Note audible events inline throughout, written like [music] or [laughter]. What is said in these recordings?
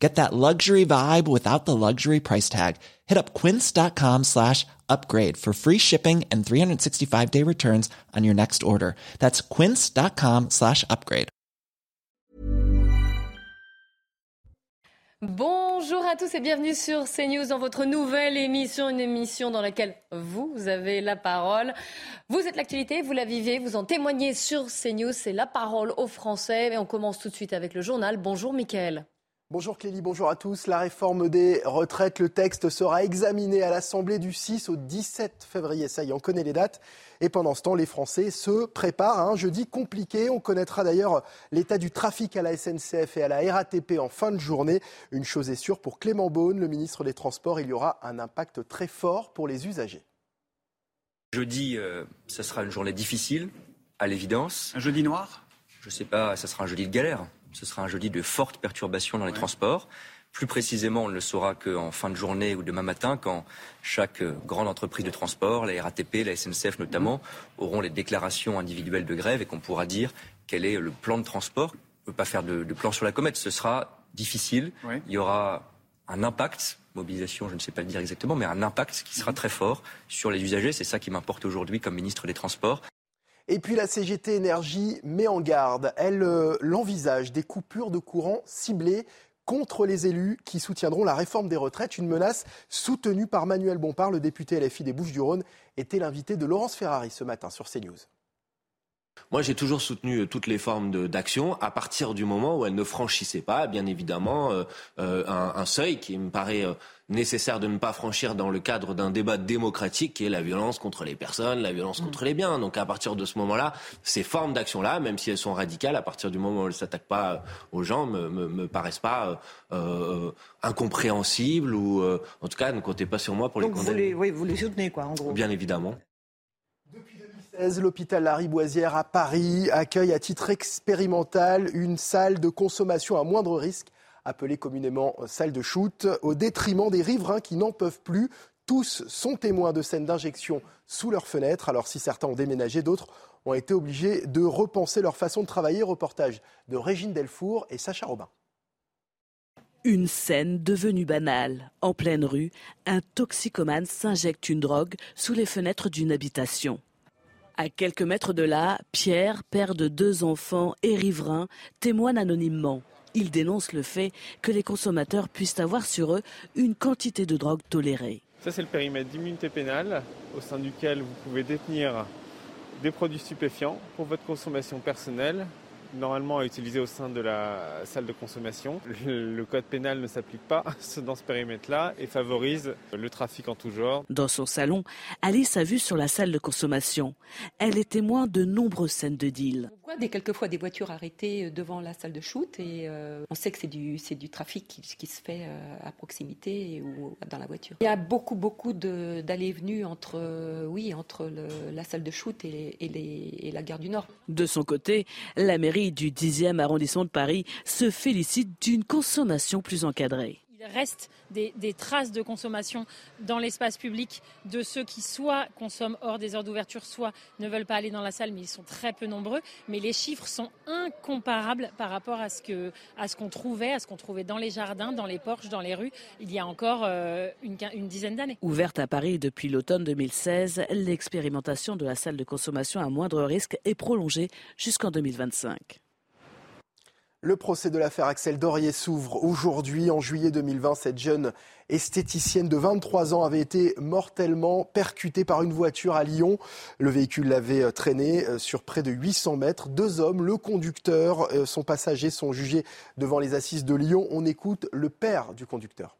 Get that luxury vibe without the luxury price tag. Hit up quince.com slash upgrade for free shipping and 365 day returns on your next order. That's quince.com slash upgrade. Bonjour à tous et bienvenue sur CNews dans votre nouvelle émission, une émission dans laquelle vous avez la parole. Vous êtes l'actualité, vous la vivez, vous en témoignez sur CNews, c'est la parole aux Français. Et on commence tout de suite avec le journal. Bonjour Mickaël. Bonjour Clélie, bonjour à tous. La réforme des retraites, le texte sera examiné à l'Assemblée du 6 au 17 février. Ça y est, on connaît les dates. Et pendant ce temps, les Français se préparent à un jeudi compliqué. On connaîtra d'ailleurs l'état du trafic à la SNCF et à la RATP en fin de journée. Une chose est sûre, pour Clément Beaune, le ministre des Transports, il y aura un impact très fort pour les usagers. Jeudi, euh, ce sera une journée difficile, à l'évidence. Un jeudi noir? Je ne sais pas, ça sera un jeudi de galère. Ce sera un jeudi de fortes perturbations dans les transports. Plus précisément, on ne le saura qu'en fin de journée ou demain matin, quand chaque euh, grande entreprise de transport, la RATP, la SNCF notamment, mmh. auront les déclarations individuelles de grève et qu'on pourra dire quel est le plan de transport. On ne peut pas faire de, de, plan sur la comète. Ce sera difficile. Oui. Il y aura un impact, mobilisation, je ne sais pas le dire exactement, mais un impact qui sera mmh. très fort sur les usagers. C'est ça qui m'importe aujourd'hui comme ministre des Transports. Et puis la CGT Énergie met en garde. Elle euh, l'envisage des coupures de courant ciblées contre les élus qui soutiendront la réforme des retraites, une menace soutenue par Manuel Bompard, le député LFI des Bouches-du-Rhône, était l'invité de Laurence Ferrari ce matin sur CNews. Moi, j'ai toujours soutenu euh, toutes les formes d'action à partir du moment où elles ne franchissaient pas, bien évidemment, euh, euh, un, un, seuil qui me paraît euh, nécessaire de ne pas franchir dans le cadre d'un débat démocratique qui est la violence contre les personnes, la violence mmh. contre les biens. Donc à partir de ce moment-là, ces formes d'action-là, même si elles sont radicales, à partir du moment où elles ne s'attaquent pas aux gens, me, me, me paraissent pas incompréhensibles ou en tout cas ne comptez pas sur moi pour Donc les condamner. Vous les, oui, vous les soutenez, quoi, en gros. Bien évidemment. Depuis 2016, l'hôpital Lariboisière à Paris accueille à titre expérimental une salle de consommation à moindre risque appelée communément salle de shoot, au détriment des riverains qui n'en peuvent plus. Tous sont témoins de scènes d'injection sous leurs fenêtres. Alors si certains ont déménagé, d'autres ont été obligés de repenser leur façon de travailler. Reportage de Régine Delfour et Sacha Robin. Une scène devenue banale. En pleine rue, un toxicomane s'injecte une drogue sous les fenêtres d'une habitation. À quelques mètres de là, Pierre, père de deux enfants et riverain, témoigne anonymement. Il dénonce le fait que les consommateurs puissent avoir sur eux une quantité de drogue tolérée. Ça, c'est le périmètre d'immunité pénale au sein duquel vous pouvez détenir des produits stupéfiants pour votre consommation personnelle, normalement à utiliser au sein de la salle de consommation. Le code pénal ne s'applique pas [laughs] dans ce périmètre-là et favorise le trafic en tout genre. Dans son salon, Alice a vu sur la salle de consommation. Elle est témoin de nombreuses scènes de deal. On voit des, quelquefois des voitures arrêtées devant la salle de shoot et euh, on sait que c'est du, c'est du trafic qui, qui se fait euh, à proximité ou dans la voiture. Il y a beaucoup, beaucoup d'allées et venues entre, euh, oui, entre le, la salle de shoot et, et, les, et la gare du Nord. De son côté, la mairie du 10e arrondissement de Paris se félicite d'une consommation plus encadrée. Il reste des, traces de consommation dans l'espace public de ceux qui soit consomment hors des heures d'ouverture, soit ne veulent pas aller dans la salle, mais ils sont très peu nombreux. Mais les chiffres sont incomparables par rapport à ce qu'on trouvait, dans les jardins, dans les porches, dans les rues, il y a encore euh, une, une dizaine d'années. Ouverte à Paris depuis l'automne 2016, l'expérimentation de la salle de consommation à moindre risque est prolongée jusqu'en 2025. Le procès de l'affaire Axel Dorier s'ouvre aujourd'hui. En juillet 2020, cette jeune esthéticienne de 23 ans avait été mortellement percutée par une voiture à Lyon. Le véhicule l'avait traînée sur près de 800 mètres. Deux hommes, le conducteur, son passager, sont jugés devant les assises de Lyon. On écoute le père du conducteur.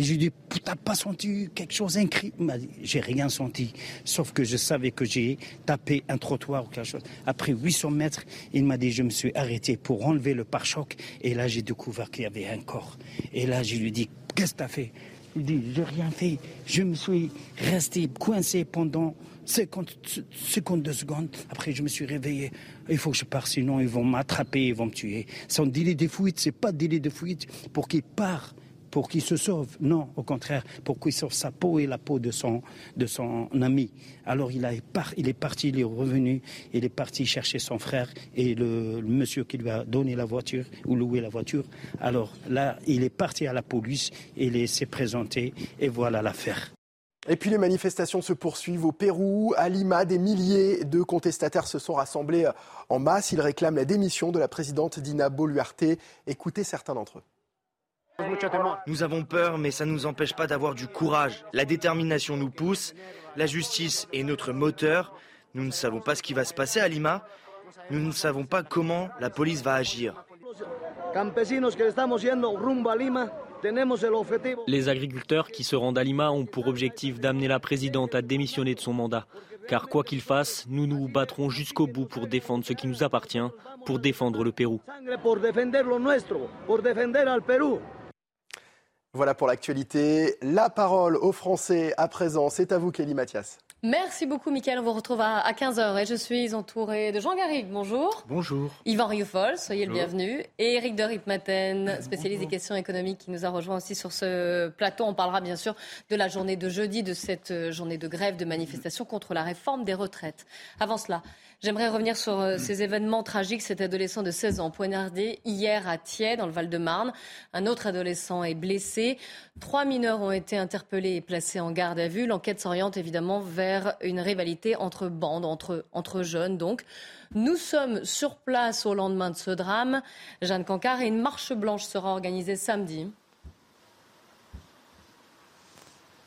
Et je lui dit, t'as pas senti quelque chose dit, j'ai rien senti. Sauf que je savais que j'ai tapé un trottoir ou quelque chose. Après 800 mètres, il m'a dit, je me suis arrêté pour enlever le pare-choc. Et là, j'ai découvert qu'il y avait un corps. Et là, je lui dit, qu'est-ce que t'as fait? Il dit, j'ai rien fait. Je me suis resté coincé pendant 50, 52 secondes. Après, je me suis réveillé. Il faut que je parte, sinon ils vont m'attraper, ils vont me tuer. Son délit de fuite, c'est pas délit de fuite pour qu'il parte pour qu'il se sauve. Non, au contraire, pour qu'il sauve sa peau et la peau de son, de son ami. Alors il, a, il est parti, il est revenu, il est parti chercher son frère et le, monsieur qui lui a donné la voiture ou loué la voiture. Alors là, il est parti à la police, il s'est présenté et voilà l'affaire. Et puis les manifestations se poursuivent au Pérou, à Lima. Des milliers de contestataires se sont rassemblés en masse. Ils réclament la démission de la présidente Dina Boluarte. Écoutez certains d'entre eux. Nous avons peur, mais ça ne nous empêche pas d'avoir du courage. La détermination nous pousse, la justice est notre moteur. Nous ne savons pas ce qui va se passer à Lima. Nous ne savons pas comment la police va agir. Les agriculteurs qui se rendent à Lima ont pour objectif d'amener la présidente à démissionner de son mandat. Car quoi qu'il fasse, nous nous battrons jusqu'au bout pour défendre ce qui nous appartient, pour défendre le Pérou. Voilà pour l'actualité. La parole aux Français à présent. C'est à vous, Kelly Mathias. Merci beaucoup, Mickaël. On vous retrouve à 15h et je suis entourée de Jean Garrigue. Bonjour. Bonjour. Yvan Rioufol, soyez le bienvenu. Et Eric de Ripmaten, spécialiste des questions économiques, qui nous a rejoint aussi sur ce plateau. On parlera bien sûr de la journée de jeudi, de cette journée de grève, de manifestation contre la réforme des retraites. Avant cela, J'aimerais revenir sur euh, ces événements tragiques. Cet adolescent de 16 ans poignardé hier à Thiers, dans le Val-de-Marne. Un autre adolescent est blessé. Trois mineurs ont été interpellés et placés en garde à vue. L'enquête s'oriente évidemment vers une rivalité entre bandes, entre, entre jeunes donc. Nous sommes sur place au lendemain de ce drame. Jeanne Cancard et une marche blanche sera organisée samedi.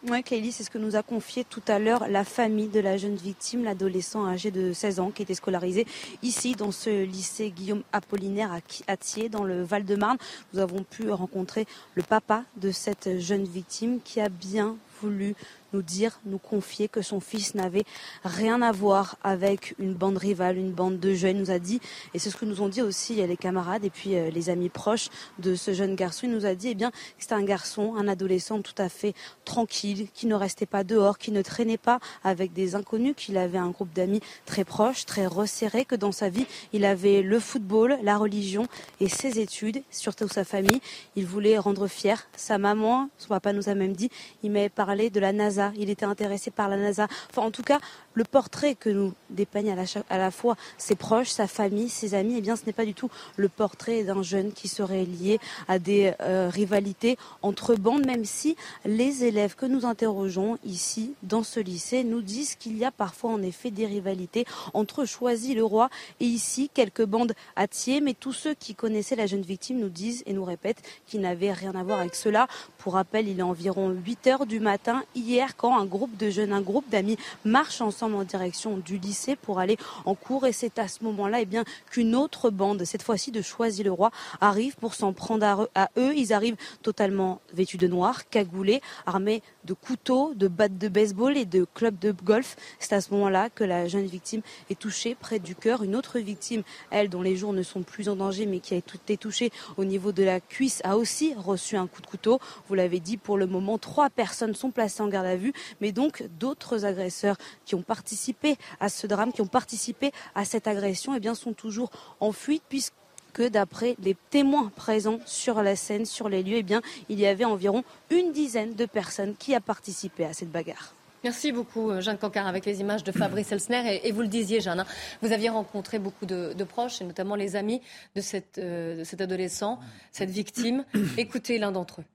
Oui, Kelly, c'est ce que nous a confié tout à l'heure la famille de la jeune victime, l'adolescent âgé de 16 ans qui était scolarisé ici dans ce lycée Guillaume Apollinaire à Thiers, dans le Val-de-Marne. Nous avons pu rencontrer le papa de cette jeune victime qui a bien voulu nous dire, nous confier que son fils n'avait rien à voir avec une bande rivale, une bande de jeunes. Nous a dit, et c'est ce que nous ont dit aussi les camarades et puis euh, les amis proches de ce jeune garçon. Il nous a dit, eh bien, que c'était un garçon, un adolescent tout à fait tranquille, qui ne restait pas dehors, qui ne traînait pas avec des inconnus, qu'il avait un groupe d'amis très proche, très resserré, que dans sa vie, il avait le football, la religion et ses études, surtout sa famille. Il voulait rendre fier sa maman. Son papa nous a même dit, il m'avait parlé de la NASA il était intéressé par la NASA. En tout cas, le portrait que nous dépeignent à la, fois ses proches, sa famille, ses amis, eh bien, ce n'est pas du tout le portrait d'un jeune qui serait lié à des euh, rivalités entre bandes, même si les élèves que nous interrogeons ici, dans ce lycée, nous disent qu'il y a parfois en effet des rivalités entre Choisy-le-Roi et ici quelques bandes à Thiers, mais tous ceux qui connaissaient la jeune victime nous disent et nous répètent qu'il n'avait rien à voir avec cela. Pour rappel, il est environ 8 heures du matin hier quand un groupe de jeunes, un groupe d'amis marche ensemble en direction du lycée pour aller en cours. Et c'est à ce moment-là eh bien, qu'une autre bande, cette fois-ci de Choisy-le-Roi, arrive pour s'en prendre à eux. Ils arrivent totalement vêtus de noir, cagoulés, armés de couteaux, de battes de baseball et de clubs de golf. C'est à ce moment-là que la jeune victime est touchée près du cœur. Une autre victime, elle, dont les jours ne sont plus en danger, mais qui a été touchée au niveau de la cuisse, a aussi reçu un coup de couteau. Vous l'avez dit, pour le moment, trois personnes sont placées en garde à vue, mais donc d'autres agresseurs qui ont participé à ce drame, qui ont participé à cette agression, eh bien, sont toujours en fuite puisque que d'après les témoins présents sur la scène, sur les lieux, eh bien, il y avait environ une dizaine de personnes qui a participé à cette bagarre. Merci beaucoup, euh, Jeanne Cancard, avec les images de Fabrice Elsner. Et, vous le disiez, Jeanne, hein, vous aviez rencontré beaucoup de, proches, et notamment les amis de, euh, cet adolescent, cette victime. Écoutez l'un d'entre eux.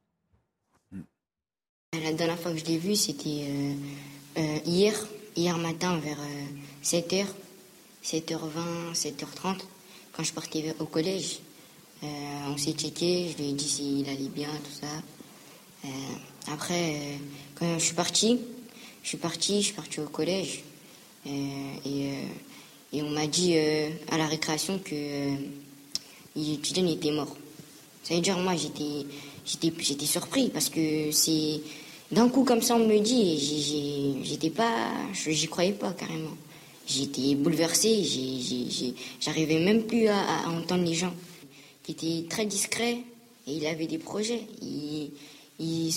La dernière fois que je l'ai vu, c'était euh, hier, hier matin vers 7h, 7h20, 7h30 quand je partais au collège, euh, on s'est checké, je lui ai dit s'il allait bien, tout ça. Euh, après, euh, quand je suis parti, je suis parti, je suis parti au collège. et, on m'a dit à la récréation que l'étudiant était mort. Ça veut dire, moi, j'étais surpris parce que c'est d'un coup comme ça, on me dit, j'étais pas, j'y croyais pas carrément. J'étais bouleversée, j'arrivais même plus à, entendre les gens. Il était très discret et il avait des projets. Il, ils,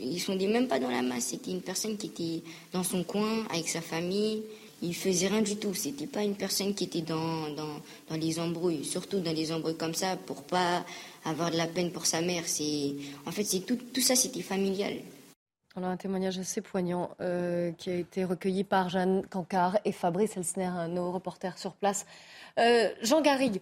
ils, sont même pas dans la masse. C'était une personne qui était dans son coin avec sa famille. Il faisait rien du tout. C'était pas une personne qui était dans, dans, dans, les embrouilles, surtout dans les embrouilles comme ça, pour pas avoir de la peine pour sa mère. En fait, c'est tout, tout ça, c'était familial. Alors un témoignage assez poignant euh, qui a été recueilli par Jeanne Cancard et Fabrice Elsner, nos reporters sur place. Euh, Jean Garrigue,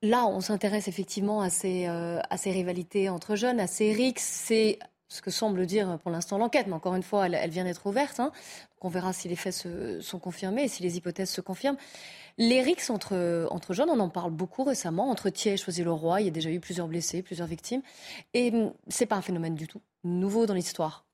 là on s'intéresse effectivement à ces, euh, à ces rivalités entre jeunes, à ces rixes. C'est ce que semble dire pour l'instant l'enquête, mais encore une fois, elle, vient d'être ouverte. Hein. on verra si les faits se, sont confirmés et si les hypothèses se confirment. Les rixes entre, entre jeunes, on en parle beaucoup récemment. Entre Thiers et Choisy-le-Roi, il y a déjà eu plusieurs blessés, plusieurs victimes. Et hum, c'est pas un phénomène du tout nouveau dans l'histoire.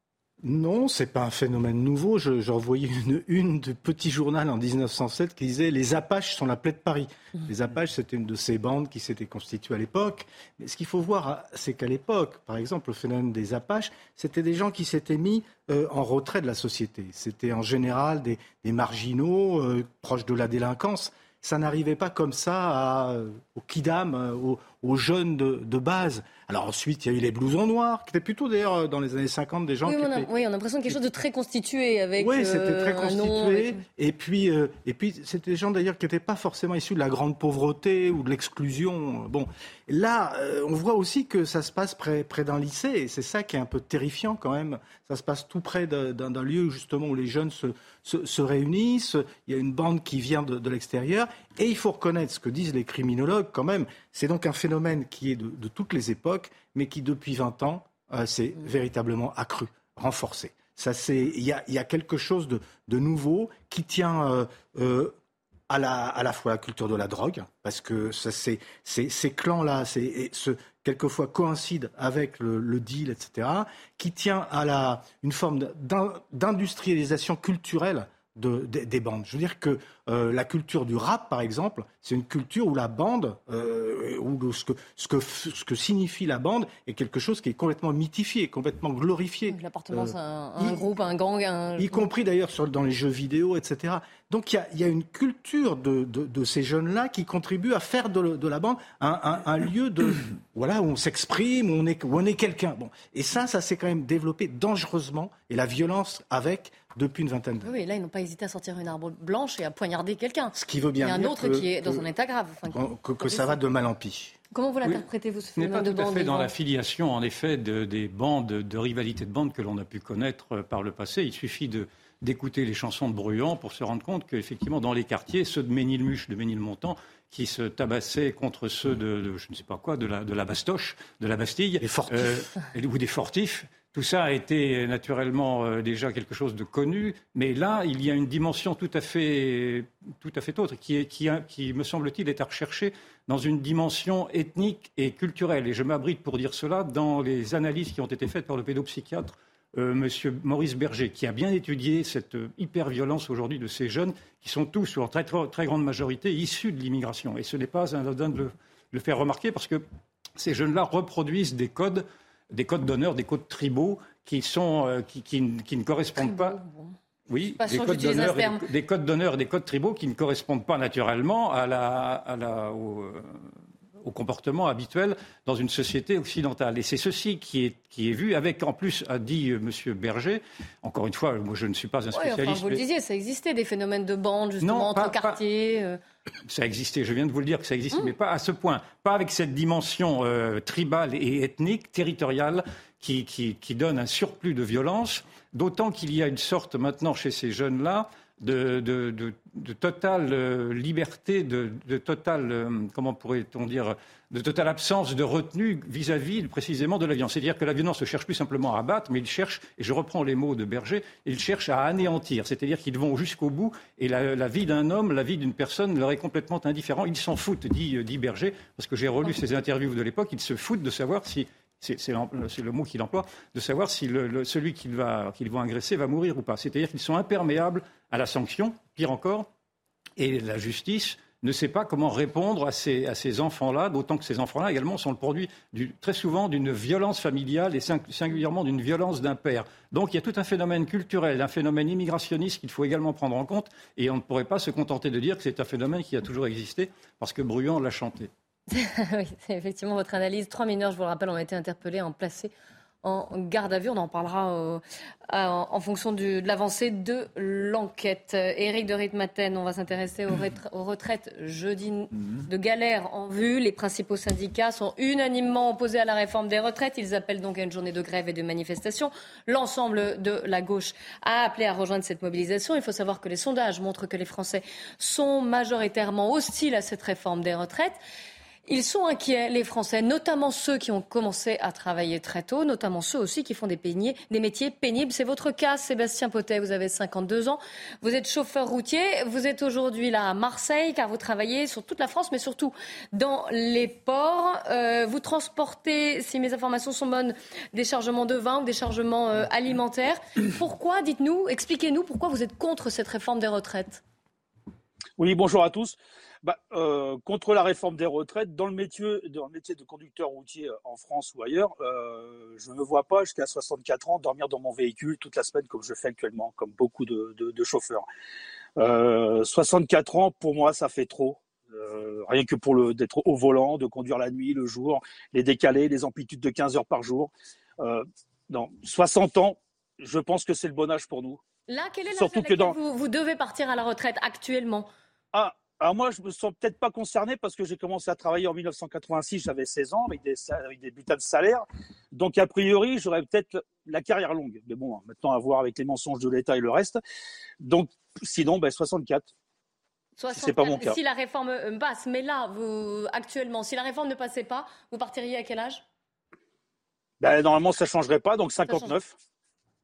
Non, c'est pas un phénomène nouveau. Je, revoyais une une de Petit Journal en 1907 qui disait Les Apaches sont la plaie de Paris. Mmh. Les Apaches, c'était une de ces bandes qui s'était constituée à l'époque. Mais ce qu'il faut voir, c'est qu'à l'époque, par exemple, le phénomène des Apaches, c'était des gens qui s'étaient mis euh, en retrait de la société. C'était en général des, marginaux euh, proches de la délinquance ça n'arrivait pas comme ça à, aux kidam, aux, aux jeunes de, de, base. Alors ensuite, il y a eu les blousons noirs, qui étaient plutôt d'ailleurs dans les années 50 des gens oui, qui on a, étaient... Oui, on a l'impression quelque chose de très constitué avec Oui, c'était euh, très constitué. Et puis, euh, et puis c'était des gens d'ailleurs qui n'étaient pas forcément issus de la grande pauvreté ou de l'exclusion. Bon, là, euh, on voit aussi que ça se passe près, près d'un lycée, et c'est ça qui est un peu terrifiant quand même. Ça se passe tout près d'un lieu justement où les jeunes se, se, se, réunissent. Il y a une bande qui vient de, de l'extérieur. Et il faut reconnaître ce que disent les criminologues quand même. C'est donc un phénomène qui est de, toutes les époques, mais qui depuis 20 ans euh, s'est véritablement accru, renforcé. Il y a, quelque chose de, nouveau qui tient euh, euh, à, la, à la fois la culture de la drogue, parce que ça, ces, ces clans-là, quelquefois coïncident avec le, le, deal, etc., qui tient à la, une forme d'industrialisation culturelle des bandes. Je veux dire que euh, la culture du rap, par exemple, c'est une culture où la bande, euh, où ce que, ce, que, ce que signifie la bande est quelque chose qui est complètement mythifié, complètement glorifié. L'appartenance à un, euh, groupe, un gang. Y compris d'ailleurs dans les jeux vidéo, etc. Donc il y, y a, une culture de, de, de ces jeunes-là qui contribue à faire de, de la bande un, un, un, lieu de, [clears throat] voilà, où on s'exprime, où on est, où on est quelqu'un. Bon. Et ça, ça s'est quand même développé dangereusement, et la violence avec depuis une vingtaine d'années. Oui, là, ils n'ont pas hésité à sortir une arbre blanche et à poignarder quelqu'un. Ce qui veut bien dire. Il y a un autre qui est dans un état grave. que, ça va de mal en pis. Comment vous l'interprétez, vous, ce phénomène de bande pas tout à fait dans la filiation, en effet, de, des bandes, de rivalité de bandes que l'on a pu connaître euh, par le passé. Il suffit de d'écouter les chansons de Bruant pour se rendre compte qu'effectivement, dans les quartiers, ceux de Ménilmuche, de Ménilmontant, qui se tabassaient contre ceux de, je ne sais pas quoi, de la, de la Bastoche, de la Bastille, euh, ou des fortifs, tout ça a été naturellement euh, déjà quelque chose de connu, mais là, il y a une dimension tout à fait, tout à fait autre qui, est, qui, qui me semble-t-il, est à rechercher dans une dimension ethnique et culturelle. Et je m'abrite pour dire cela dans les analyses qui ont été faites par le pédopsychiatre euh, Monsieur Maurice Berger, qui a bien étudié cette euh, hyper-violence aujourd'hui de ces jeunes, qui sont tous, ou en très, très, grande majorité, issus de l'immigration. Et ce n'est pas anodin de le faire remarquer, parce que ces jeunes-là reproduisent des codes des codes d'honneur, des codes tribaux qui, sont, euh, qui, qui, qui, ne correspondent pas. Oui, des codes, d'honneur des codes d'honneur et des codes tribaux qui ne correspondent pas naturellement à la, à la, au, euh, au comportement habituel dans une société occidentale. Et c'est ceci qui est, qui est vu avec, en plus, a dit euh, M. Berger, encore une fois, moi je ne suis pas un spécialiste. Oui, enfin, vous le disiez, ça existait des phénomènes de bande, justement, entre quartiers. Euh. Ça existait, je viens de vous le dire que ça existait, mmh. mais pas à ce point, pas avec cette dimension euh, tribale et ethnique, territoriale, qui, qui, qui donne un surplus de violence, d'autant qu'il y a une sorte maintenant chez ces jeunes-là de, de, de, de totale euh, liberté, de, totale, euh, comment pourrait-on dire, de totale absence de retenue vis-à-vis précisément de la violence. C'est-à-dire que la violence ne cherche plus simplement à abattre, mais il cherche, et je reprends les mots de Berger, il cherche à anéantir. C'est-à-dire qu'ils vont jusqu'au bout, et la, vie d'un homme, la vie d'une personne leur est complètement indifférent. Ils s'en foutent, dit, dit Berger, parce que j'ai relu ses interviews de l'époque, ils se foutent de savoir si c'est le mot qu'il emploie, de savoir si celui qu'ils vont agresser va mourir ou pas. C'est-à-dire qu'ils sont imperméables à la sanction, pire encore, et la justice ne sait pas comment répondre à ces, enfants-là, d'autant que ces enfants-là également sont le produit très souvent d'une violence familiale et singulièrement d'une violence d'un père. Donc il y a tout un phénomène culturel, un phénomène immigrationniste qu'il faut également prendre en compte et on ne pourrait pas se contenter de dire que c'est un phénomène qui a toujours existé parce que Bruant l'a chanté. [laughs] oui, c'est effectivement votre analyse. Trois mineurs, je vous le rappelle, ont été interpellés, en placés en garde à vue. On en parlera euh, en, fonction de l'avancée de l'enquête. Éric de Ritmaten, on va s'intéresser aux, retraites jeudi mhm. de galère en vue. Les principaux syndicats sont unanimement opposés à la réforme des retraites. Ils appellent donc à une journée de grève et de manifestation. L'ensemble de la gauche a appelé à rejoindre cette mobilisation. Il faut savoir que les sondages montrent que les Français sont majoritairement hostiles à cette réforme des retraites. Ils sont inquiets, les Français, notamment ceux qui ont commencé à travailler très tôt, notamment ceux aussi qui font des, des métiers pénibles. C'est votre cas, Sébastien Potet, vous avez 52 ans, vous êtes chauffeur routier, vous êtes aujourd'hui là à Marseille car vous travaillez sur toute la France, mais surtout dans les ports. Euh, vous transportez, si mes informations sont bonnes, des chargements de vin ou des chargements euh, alimentaires. Pourquoi, dites-nous, expliquez-nous pourquoi vous êtes contre cette réforme des retraites? Oui, bonjour à tous bah, euh, contre la réforme des retraites, dans le métier, dans le métier de conducteur routier euh, en France ou ailleurs, euh, je ne me vois pas jusqu'à 64 ans dormir dans mon véhicule toute la semaine comme je fais actuellement, comme beaucoup de, de, de chauffeurs. Euh, 64 ans, pour moi, ça fait trop. Euh, rien que pour le d'être au volant, de conduire la nuit, le jour, les décalés, les amplitudes de 15 heures par jour. Euh, non, 60 ans, je pense que c'est le bon âge pour nous. Là, quel est l'âge Surtout que dans... vous, vous devez partir à la retraite actuellement? Ah, alors moi, je me sens peut-être pas concerné parce que j'ai commencé à travailler en 1986, j'avais 16 ans, avec des, avec des butins de salaire. Donc a priori, j'aurais peut-être la carrière longue. Mais bon, maintenant à voir avec les mensonges de l'État et le reste. Donc sinon, ben, 64. 64 c'est pas mon cas. Si la réforme euh, passe, mais là, vous, actuellement, si la réforme ne passait pas, vous partiriez à quel âge? Ben, Normalement, ça changerait pas, donc 59.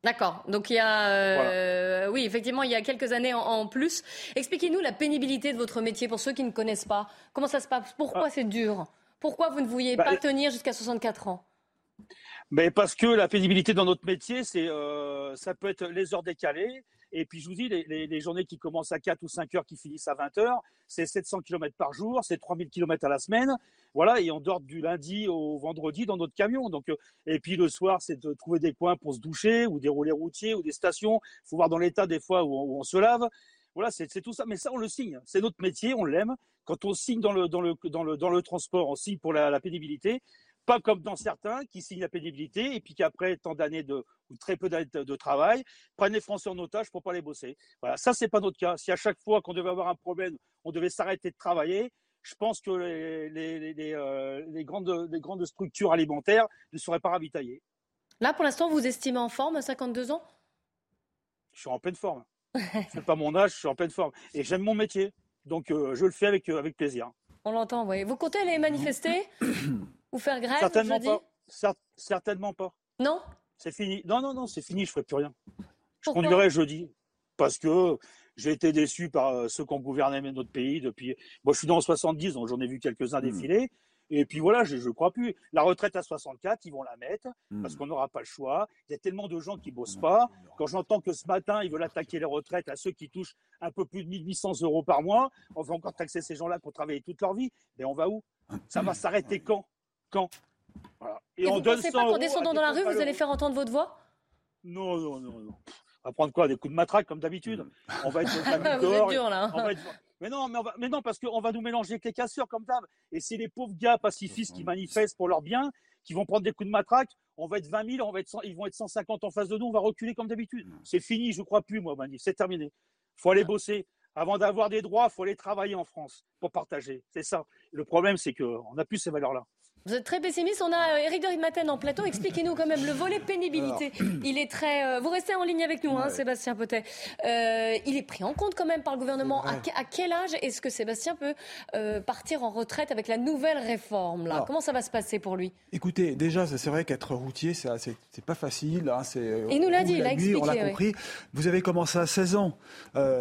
D'accord. Donc il y a, euh, oui, effectivement, il y a quelques années en, plus. Expliquez-nous la pénibilité de votre métier pour ceux qui ne connaissent pas. Comment ça se passe? Pourquoi ah. c'est dur? Pourquoi vous ne vouliez bah, pas tenir jusqu'à 64 ans? Mais parce que la pénibilité dans notre métier, c'est, euh, ça peut être les heures décalées. Et puis je vous dis, les, journées qui commencent à 4 ou 5 heures, qui finissent à 20 heures, c'est 700 km par jour, c'est 3000 km à la semaine. Voilà, et on dort du lundi au vendredi dans notre camion. Donc, euh, et puis le soir, c'est de trouver des coins pour se doucher ou des relais routiers ou des stations. Il faut voir dans l'état des fois où on, où on se lave. Voilà, c'est tout ça. Mais ça, on le signe. C'est notre métier, on l'aime. Quand on signe dans le, dans le, dans le, dans le transport, on signe pour la, la pénibilité. Pas comme dans certains qui signent la pénibilité et puis qu'après tant d'années de ou très peu d'années de travail prennent les Français en otage pour pas les bosser. Voilà, ça c'est pas notre cas. Si à chaque fois qu'on devait avoir un problème, on devait s'arrêter de travailler, je pense que les, les, les, euh, les, grandes, les grandes structures alimentaires ne seraient pas ravitaillées. Là, pour l'instant, vous estimez en forme à 52 ans? Je suis en pleine forme. [laughs] Ce pas mon âge, je suis en pleine forme. Et j'aime mon métier. Donc, euh, je le fais avec, euh, avec plaisir. On l'entend, oui. Vous comptez aller manifester? [clears throat] Ou faire grève Certainement pas. certainement pas. Non? C'est fini. Non, non, non, c'est fini, je ferai plus rien. je conduirai jeudi. Parce que j'ai été déçu par euh, ceux qui ont gouverné notre pays depuis. Moi, je suis dans le 70, donc j'en ai vu quelques-uns hmm. défiler. Et puis voilà, je ne crois plus. La retraite à 64, ils vont la mettre parce hmm. qu'on n'aura pas le choix. Il y a tellement de gens qui bossent pas. Quand j'entends que ce matin, ils veulent attaquer les retraites à ceux qui touchent un peu plus de 1800 euros par mois, on va encore taxer ces gens-là pour travailler toute leur vie. Mais on va où? Ça va s'arrêter quand? Et, on vous donne pensez pas qu'en descendant dans la rue, vous allez faire entendre votre voix? Non, non, non, non. On va prendre quoi Des coups de matraque comme d'habitude? On va être [laughs] vous dur, là. Mais non, mais, non, parce qu'on va nous mélanger avec les casseurs comme d'hab. Et c'est les pauvres gars pacifistes qui manifestent pour leur bien, qui vont prendre des coups de matraque. On va être 20 000, on va être ils vont être 150 en face de nous, on va reculer comme d'habitude. C'est fini, je ne crois plus, moi, manif. C'est terminé. faut aller bosser. Avant d'avoir des droits, il faut aller travailler en France pour partager. C'est ça. Le problème, c'est qu'on n'a plus ces valeurs-là. Vous êtes très pessimiste. On a Eric euh, de Maten en plateau. Expliquez-nous quand même le volet pénibilité. [clears throat] Il est très. Euh, vous restez en ligne avec nous, hein, Sébastien Potet. Euh, il est pris en compte quand même par le gouvernement. À, quel âge est-ce que Sébastien peut partir en retraite avec la nouvelle réforme là? Comment ça va se passer pour lui? Écoutez, déjà, c'est vrai qu'être routier, c'est pas facile. Hein, il nous l'a dit, il a expliqué. On l'a compris. Vous avez commencé à 16 ans.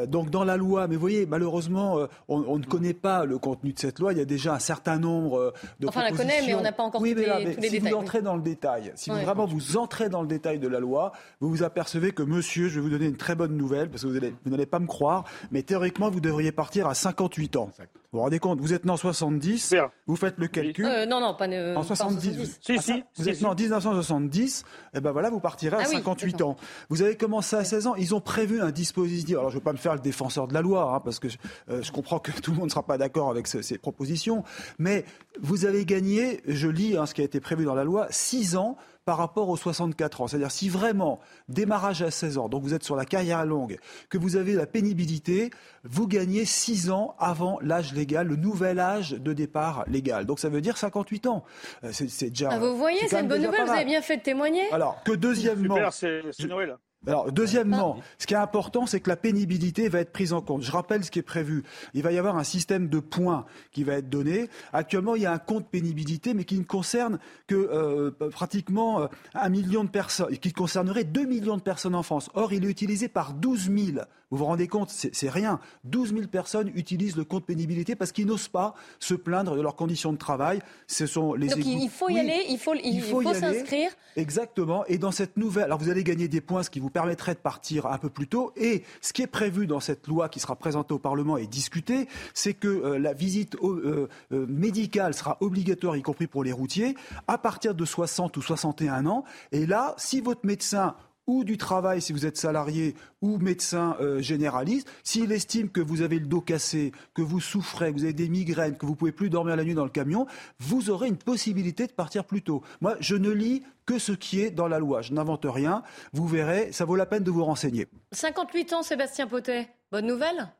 donc dans la loi, mais vous voyez, malheureusement, on, ne connaît pas le contenu de cette loi. Il y a déjà un certain nombre de enfin, la connaît, mais on n'a pas encore oui, mais tous les si vous entrez dans le détail, si vous, vraiment vous entrez dans le détail de la loi, vous vous apercevez que monsieur, je vais vous donner une très bonne nouvelle, parce que vous, vous n'allez pas me croire, mais théoriquement, vous devriez partir à 58 ans. Vous vous rendez compte Vous êtes né en 70, vous faites le calcul. Euh, non, non, pas, en 70. Si, si, vous êtes né en 1970, et eh ben voilà, vous partirez à 58 ah ans. Vous avez commencé à 16 ans, ils ont prévu un dispositif. Alors, je ne veux pas me faire le défenseur de la loi, hein, parce que euh, je comprends que [laughs] tout le monde ne sera pas d'accord avec ces propositions, mais vous avez gagné, je lis hein, ce qui a été prévu dans la loi, 6 ans par rapport aux 64 ans. C'est-à-dire si vraiment démarrage à 16 ans, donc vous êtes sur la carrière longue, que vous avez la pénibilité, vous gagnez 6 ans avant l'âge légal, le nouvel âge de départ légal. Donc ça veut dire 58 ans. Euh, c'est déjà. Ah, vous voyez, c'est une bonne nouvelle. Vous avez bien fait de témoigner. Alors que deuxièmement. Super, c'est Noël. Alors, deuxièmement, ce qui est important, c'est que la pénibilité va être prise en compte. Je rappelle ce qui est prévu. Il va y avoir un système de points qui va être donné. Actuellement, il y a un compte pénibilité, mais qui ne concerne que euh, pratiquement euh, un million de personnes, qui concernerait 2 millions de personnes en France. Or, il est utilisé par 12 000 vous vous rendez compte, c'est rien. 12 000 personnes utilisent le compte pénibilité parce qu'ils n'osent pas se plaindre de leurs conditions de travail. Ce sont les Donc il faut y aller, il faut, il, faut, s'inscrire. Exactement. Et dans cette nouvelle, alors vous allez gagner des points, ce qui vous permettrait de partir un peu plus tôt. Et ce qui est prévu dans cette loi qui sera présentée au Parlement et discutée, c'est que euh, la visite euh, euh, médicale sera obligatoire, y compris pour les routiers, à partir de 60 ou 61 ans. Et là, si votre médecin ou du travail si vous êtes salarié ou médecin euh, généraliste, s'il estime que vous avez le dos cassé, que vous souffrez, que vous avez des migraines, que vous pouvez plus dormir la nuit dans le camion, vous aurez une possibilité de partir plus tôt. Moi, je ne lis que ce qui est dans la loi. Je n'invente rien. Vous verrez, ça vaut la peine de vous renseigner. 58 ans, Sébastien Potet. Bonne nouvelle?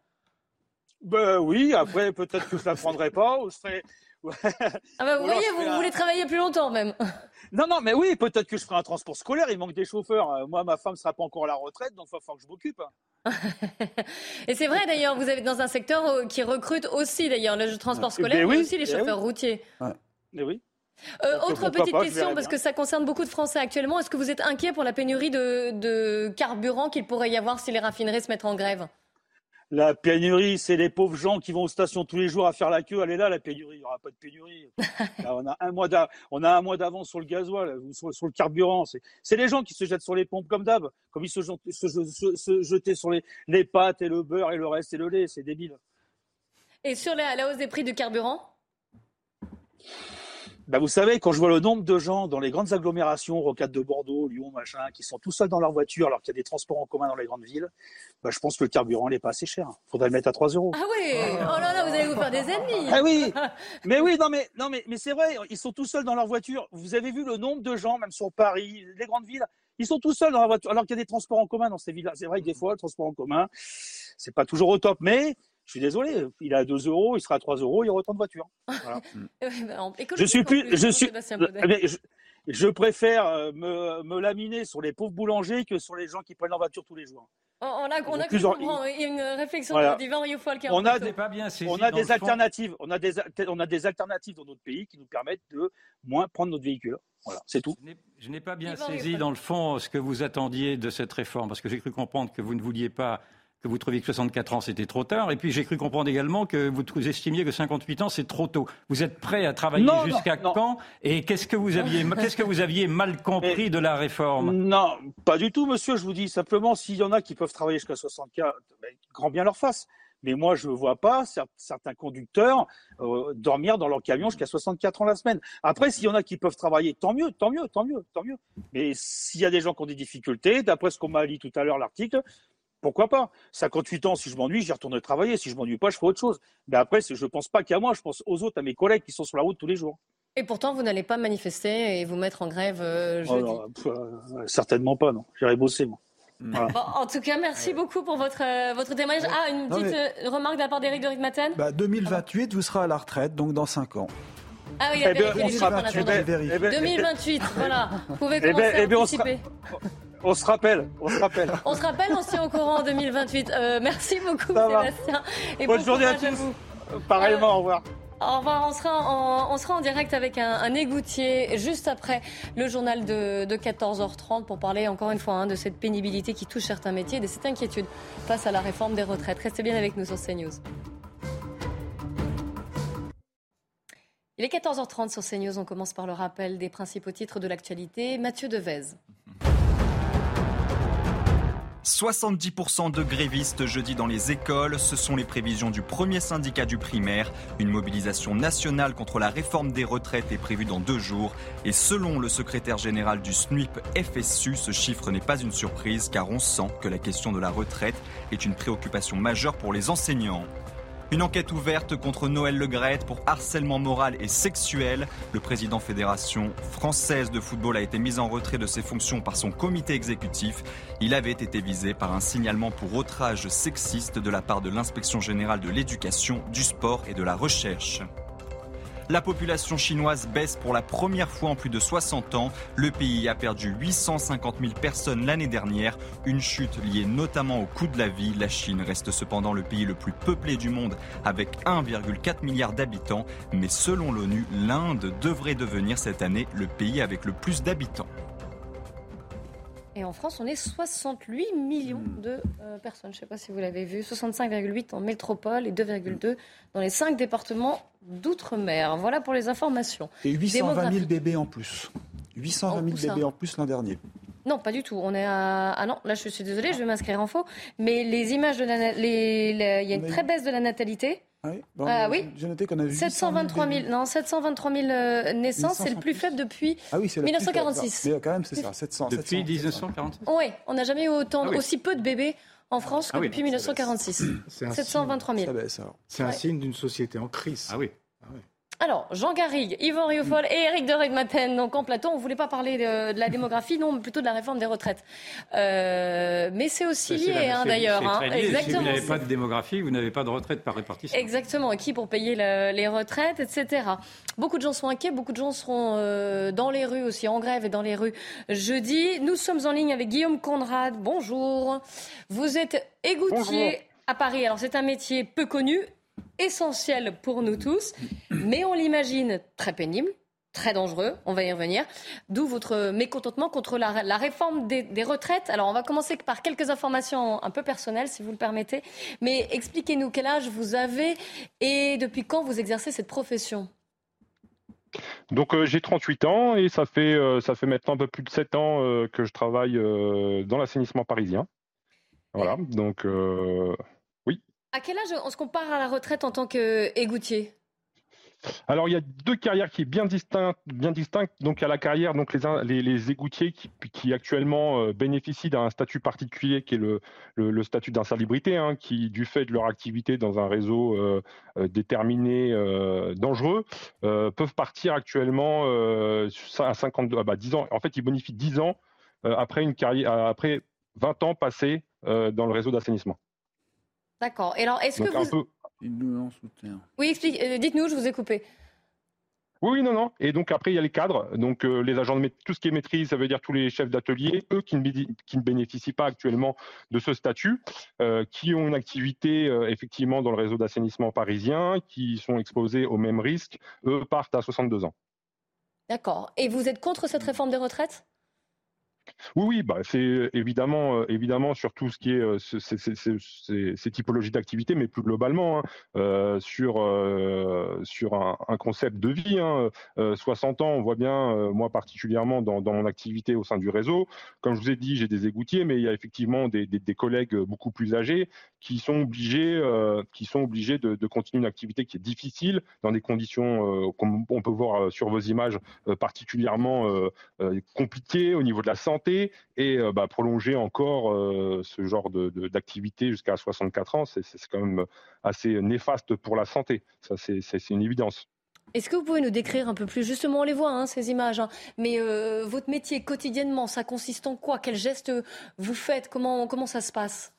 Ben oui, après peut-être que je ne la prendrai pas ou je serai ah bah vous voyez, vous voulez travailler plus longtemps même. Non, non, mais oui, peut-être que je ferai un transport scolaire. Il manque des chauffeurs. Euh, moi, ma femme ne sera pas encore à la retraite, donc il va falloir que je m'occupe. [laughs] Et c'est vrai d'ailleurs, vous êtes dans un secteur euh, qui recrute aussi d'ailleurs le transport scolaire, eh ben mais aussi les eh chauffeurs routiers. Mais eh oui. Euh, autre petite question, parce que ça concerne beaucoup de Français actuellement. Est-ce que vous êtes inquiet pour la pénurie de, de carburant qu'il pourrait y avoir si les raffineries se mettent en grève? La pénurie, c'est les pauvres gens qui vont aux stations tous les jours à faire la queue. Elle est là, la pénurie. Il n'y aura pas de pénurie. [laughs] on a un mois d'avance sur le gasoil, sur, le carburant. C'est les gens qui se jettent sur les pompes comme d'hab, comme ils se, se, jetaient sur les, les, pâtes et le beurre et le reste et le lait. C'est débile. Et sur la, la hausse des prix du carburant? Bah, vous savez, quand je vois le nombre de gens dans les grandes agglomérations, Rocade de Bordeaux, Lyon, machin, qui sont tout seuls dans leur voiture alors qu'il y a des transports en commun dans les grandes villes, bah, je pense que le carburant n'est pas assez cher. Il faudrait le mettre à 3 euros. Ah oui Oh là là, vous allez vous faire des ennemis Ah oui [laughs] Mais oui, non mais, non mais, mais c'est vrai, ils sont tout seuls dans leur voiture. Vous avez vu le nombre de gens, même sur Paris, les grandes villes, ils sont tout seuls dans leur voiture alors qu'il y a des transports en commun dans ces villes-là. C'est vrai que des fois, le transport en commun, c'est pas toujours au top, mais je suis désolé, il est à 2 euros, il sera à 3 euros, il y aura autant de voitures. [laughs] Bah, je suis plus, je suis, je, préfère euh, me, me, laminer sur les pauvres boulangers que sur les gens qui prennent leur voiture tous les jours. On a, on a une réflexion voilà. d'Ivan qui on a des, pas bien on a des alternatives, on a des, on a des alternatives dans notre pays qui nous permettent de moins prendre notre véhicule. Voilà, c'est tout. Je n'ai pas bien saisi dans le fond ce que vous attendiez de cette réforme, parce que j'ai cru comprendre que vous ne vouliez pas que vous trouviez que 64 ans c'était trop tard, et puis j'ai cru comprendre également que vous estimiez que 58 ans c'est trop tôt. Vous êtes prêt à travailler jusqu'à quand? Et qu'est-ce que vous aviez, [laughs] qu'est-ce que vous aviez mal compris de la réforme? Non, pas du tout, monsieur. Je vous dis simplement s'il y en a qui peuvent travailler jusqu'à 64, ben, grand bien leur face. Mais moi, je ne vois pas certains conducteurs euh, dormir dans leur camion jusqu'à 64 ans la semaine. Après, s'il y en a qui peuvent travailler, tant mieux, tant mieux, tant mieux, tant mieux. Mais s'il y a des gens qui ont des difficultés, d'après ce qu'on m'a dit tout à l'heure, l'article, pourquoi pas? 58 ans, si je m'ennuie, j'y retourne travailler. Si je m'ennuie pas, je ferai autre chose. Mais après, je ne pense pas qu'à moi, je pense aux autres, à mes collègues qui sont sur la route tous les jours. Et pourtant, vous n'allez pas manifester et vous mettre en grève euh, oh jeudi euh, Certainement pas, non. J'irai bosser, moi. Mm. en tout cas, merci beaucoup pour votre, euh, votre témoignage. Ah, une petite remarque de la part d'Éric de Ritmaten bah, 2028, vous serez à la retraite, donc dans 5 ans. Ah oui, il y a eh ben, 2028, voilà. Vous pouvez eh ben, commencer à eh ben, anticiper. On se rappelle, on se rappelle. on se rappelle, on se tient au courant en 2028. Euh, merci beaucoup, Sébastien. Et Bonne journée à tous. Pareillement, au revoir. Au revoir, on sera en, on sera en direct avec un, un, égoutier juste après le journal de, de 14h30 pour parler encore une fois hein, de cette pénibilité qui touche certains métiers et de cette inquiétude face à la réforme des retraites. Restez bien avec nous sur CNews. Il est 14h30 sur CNews. On commence par le rappel des principaux titres de l'actualité. Mathieu Devez. 70% de grévistes jeudi dans les écoles, ce sont les prévisions du premier syndicat du primaire. Une mobilisation nationale contre la réforme des retraites est prévue dans deux jours. Et selon le secrétaire général du SNUIP FSU, ce chiffre n'est pas une surprise car on sent que la question de la retraite est une préoccupation majeure pour les enseignants. Une enquête ouverte contre Noël Legrette pour harcèlement moral et sexuel. Le président fédération française de football a été mis en retrait de ses fonctions par son comité exécutif. Il avait été visé par un signalement pour outrage sexiste de la part de l'inspection générale de l'éducation, du sport et de la recherche. La population chinoise baisse pour la première fois en plus de 60 ans. Le pays a perdu 850 000 personnes l'année dernière, une chute liée notamment au coût de la vie. La Chine reste cependant le pays le plus peuplé du monde avec 1,4 milliard d'habitants, mais selon l'ONU, l'Inde devrait devenir cette année le pays avec le plus d'habitants. Et en France, on est 68 millions Hmm. de euh, personnes. Je ne sais pas si vous l'avez vu. 65,8 en métropole et 2,2 dans les cinq départements d'outre-mer. Voilà pour les informations. Et 820 000 Démographique. bébés en plus. 820 000 En plus, bébés en plus l'an dernier. Non, pas du tout. On est à... Ah non, là je suis désolée, je vais m'inscrire en faux. Mais les images de la... les- Il y a une très baisse de la natalité. Ah oui, Bon, j'ai- oui. J'ai noté qu'on a vu 723 000, non, 723 000 euh, naissances, c'est le plus faible depuis Ah oui, c'est la plus 1946. faible. Mais quand même, c'est ça, 700. Depuis 700, 1946 Oui, on n'a jamais eu autant, Ah oui. aussi peu de bébés en France que Ah oui. depuis 1946. C'est un 723 000. Ça baisse alors. C'est un signe d'une société en crise. Ah oui. Alors, Jean Garrigue, Yvan Rioufol et Eric de Regmaten, donc en plateau, on ne voulait pas parler de, de la démographie, non, mais plutôt de la réforme des retraites. Euh, mais c'est aussi lié, hein, d'ailleurs. hein. lié. Si vous Exactement. n'avez pas de démographie, vous n'avez pas de retraite par répartition. Exactement, et qui pour payer le- les retraites, etc. Beaucoup de gens sont inquiets, beaucoup de gens seront euh, dans les rues aussi, en grève et dans les rues jeudi. Nous sommes en ligne avec Guillaume Conrad. Bonjour. Vous êtes égoutier Bonjour. à Paris. Alors c'est un métier peu connu, essentiel pour nous tous, mais on l'imagine très pénible. Très dangereux, on va y revenir. D'où votre mécontentement contre la, la réforme des, des retraites. Alors, on va commencer par quelques informations un peu personnelles, si vous le permettez. Mais expliquez-nous quel âge vous avez et depuis quand vous exercez cette profession? Donc euh, j'ai 38 ans et ça fait, euh, ça fait maintenant un peu plus de 7 ans euh, que je travaille dans l'assainissement parisien. Voilà, donc. À quel âge on se compare à la retraite en tant qu'égoutier Alors il y a deux carrières qui sont bien distinctes. Donc il y a la carrière, donc les, les, égoutiers qui, actuellement euh, bénéficient d'un statut particulier qui est le, statut d'insalubrité, hein, qui du fait de leur activité dans un réseau euh, euh, déterminé euh, dangereux, euh, peuvent partir actuellement euh, à 52, ah bah, 10 ans. En fait, ils bonifient 10 ans euh, après une carrière, après 20 ans passés euh, dans le réseau d'assainissement. D'accord. Et alors, est-ce que vous... peu. Oui, explique- euh, dites-nous, je vous ai coupé. Oui, oui, non, non. Et donc après, il y a les cadres, donc euh, les agents de maîtrise, tout ce qui est maîtrise, ça veut dire tous les chefs d'atelier, eux qui ne, bédi- qui ne bénéficient pas actuellement de ce statut, euh, qui ont une activité euh, effectivement dans le réseau d'assainissement parisien, qui sont exposés aux mêmes risques, eux partent à 62 ans. D'accord. Et vous êtes contre cette réforme des retraites? Oui, oui, bah, c'est évidemment, euh, évidemment sur tout ce qui est euh, ce- ces- typologies d'activité, mais plus globalement hein, euh, sur euh, sur un, concept de vie. hein. Euh, 60 ans, on voit bien, euh, moi particulièrement dans, mon activité au sein du réseau. Comme je vous ai dit, j'ai des égoutiers, mais il y a effectivement des, collègues beaucoup plus âgés qui sont obligés, euh, qui sont obligés de, de continuer une activité qui est difficile dans des conditions, euh, comme on peut voir euh, sur vos images, euh, particulièrement euh, euh, compliquées au niveau de la santé et euh, bah, prolonger encore euh, ce genre de- de- d'activité jusqu'à 64 ans, c'est c'est quand même assez néfaste pour la santé. Ça, c'est une évidence. Est-ce que vous pouvez nous décrire un peu plus? Justement, on les voit, hein, ces images. hein. Mais euh, votre métier quotidiennement, ça consiste en quoi? Quels gestes vous faites? Comment, comment ça se passe?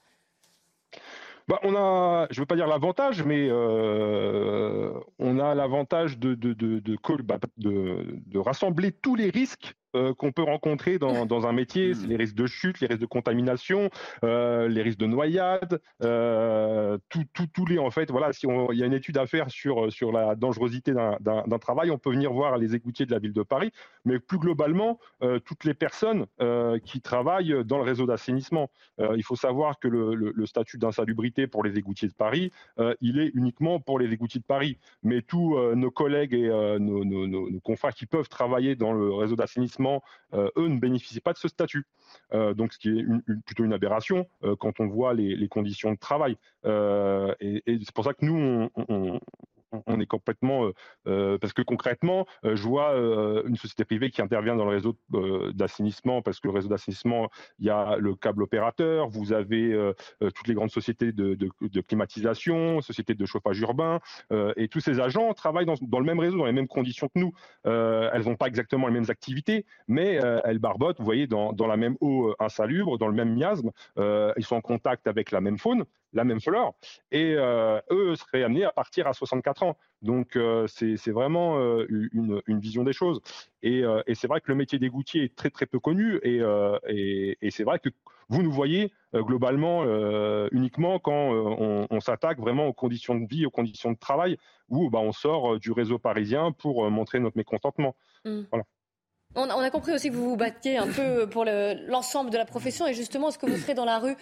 Bah, on a, je veux pas dire l'avantage, mais euh, on a l'avantage de, de, de, de, bah, de- de rassembler tous les risques euh, qu'on peut rencontrer dans, [laughs] dans un métier, C'est les risques de chute, les risques de contamination, euh, les risques de noyade, euh, tout- tout- tous les en fait voilà si il y a une étude à faire sur sur la dangerosité d'un- travail, on peut venir voir les égoutiers de la ville de Paris, mais plus globalement euh, toutes les personnes euh, qui travaillent dans le réseau d'assainissement. Euh, il faut savoir que le, le- le statut d'insalubrité pour les égoutiers de Paris, euh, il est uniquement pour les égoutiers de Paris, mais tous euh, nos collègues et euh, nos, nos- nos- nos confrères qui peuvent travailler dans le réseau d'assainissement, euh, eux ne bénéficient pas de ce statut. Euh, donc, ce qui est plutôt une aberration euh, quand on voit les, conditions de travail. Et c'est pour ça que nous, on- on est complètement parce que concrètement, je vois une société privée qui intervient dans le réseau d'assainissement parce que le réseau d'assainissement, il y a le câble opérateur, vous avez toutes les grandes sociétés de, climatisation, sociétés de chauffage urbain, et tous ces agents travaillent dans, le même réseau, dans les mêmes conditions que nous. elles n'ont pas exactement les mêmes activités, mais elles barbotent, vous voyez, dans la même eau insalubre, dans le même miasme. ils sont en contact avec la même faune la même fleur, et euh, eux seraient amenés à partir à 64 ans. Donc euh, c'est vraiment euh, une, vision des choses. Et, c'est vrai que le métier des gouttiers est très très peu connu, et, c'est vrai que vous nous voyez globalement uniquement quand on, s'attaque vraiment aux conditions de vie, aux conditions de travail, où bah, on sort du réseau parisien pour montrer notre mécontentement. Mmh. Voilà. On, a compris aussi que vous vous battiez un peu pour l'ensemble de la profession. Et justement, est-ce que vous serez dans la rue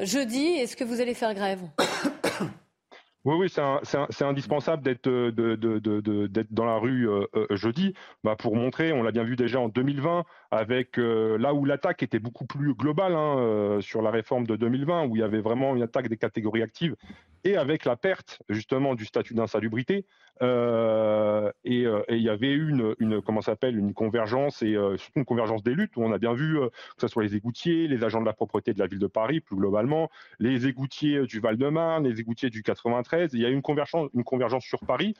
jeudi? Est-ce que vous allez faire grève? Oui, oui, c'est indispensable d'être dans la rue euh, euh, jeudi. Bah, pour montrer, on l'a bien vu déjà en 2020, avec euh, là où l'attaque était beaucoup plus globale hein, sur la réforme de 2020, où il y avait vraiment une attaque des catégories actives, et avec la perte justement du statut d'insalubrité, euh, et, il y avait une, une comment s'appelle, une convergence et surtout une convergence des luttes où on a bien vu que ce soit les égoutiers, les agents de la propreté de la ville de Paris plus globalement, les égoutiers du Val-de-Marne, les égoutiers du 93 il y a une convergence, une convergence sur Paris.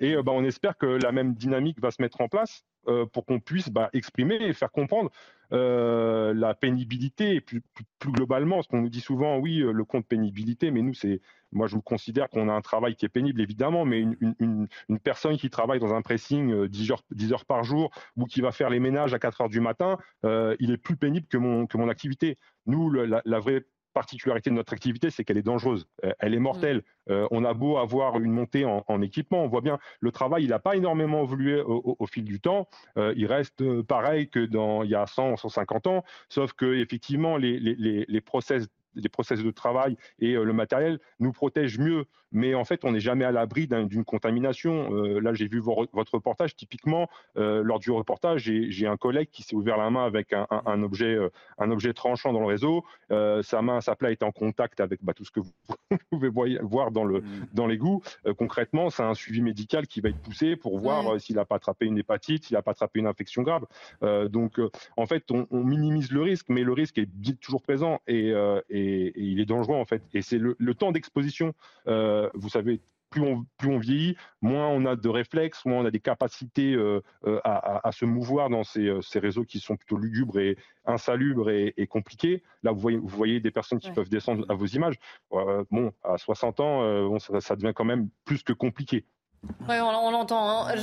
Et euh, bah, on espère que la même dynamique va se mettre en place euh, pour qu'on puisse bah, exprimer et faire comprendre euh, la pénibilité et plus, globalement, parce qu'on nous dit souvent, oui, le compte pénibilité, mais nous, c'est, moi, je considère qu'on a un travail qui est pénible, évidemment, mais une, personne qui travaille dans un pressing 10 heures, 10 heures par jour ou qui va faire les ménages à 4 heures du matin, il est plus pénible que mon, que mon activité. Nous, la, la vraie particularité de notre activité, c'est qu'elle est dangereuse. Euh, elle est mortelle. Mm. Euh, on a beau avoir une montée en, équipement, on voit bien le travail, il n'a pas énormément évolué au, fil du temps. Euh, il reste pareil que dans il y a 100, 150 ans, sauf que effectivement les, les, les process les process de travail et euh, le matériel nous protègent mieux. Mais en fait, on n'est jamais à l'abri d'une contamination. Euh, là, j'ai vu votre reportage. Typiquement, euh, lors du reportage, j'ai un collègue qui s'est ouvert la main avec un, objet, un objet tranchant dans le réseau. sa main, sa plaie est en contact avec bah, tout ce que vous [laughs] pouvez voir dans le mmh. dans l'égout. concrètement, c'est un suivi médical qui va être poussé pour voir s'il n'a pas attrapé une hépatite, s'il n'a pas attrapé une infection grave. donc, en fait, on, minimise le risque, mais le risque est toujours présent et et, il est dangereux en fait. Et c'est le, temps d'exposition. Euh, vous savez, plus on, plus on vieillit, moins on a de réflexes, moins on a des capacités euh, euh, à, se mouvoir dans ces, réseaux qui sont plutôt lugubres et insalubres et, compliqués. Là, vous voyez, vous voyez des personnes qui peuvent descendre à vos images. bon, à 60 ans, bon, ça, ça, devient quand même plus que compliqué. Oui, on, l'entend. Hein.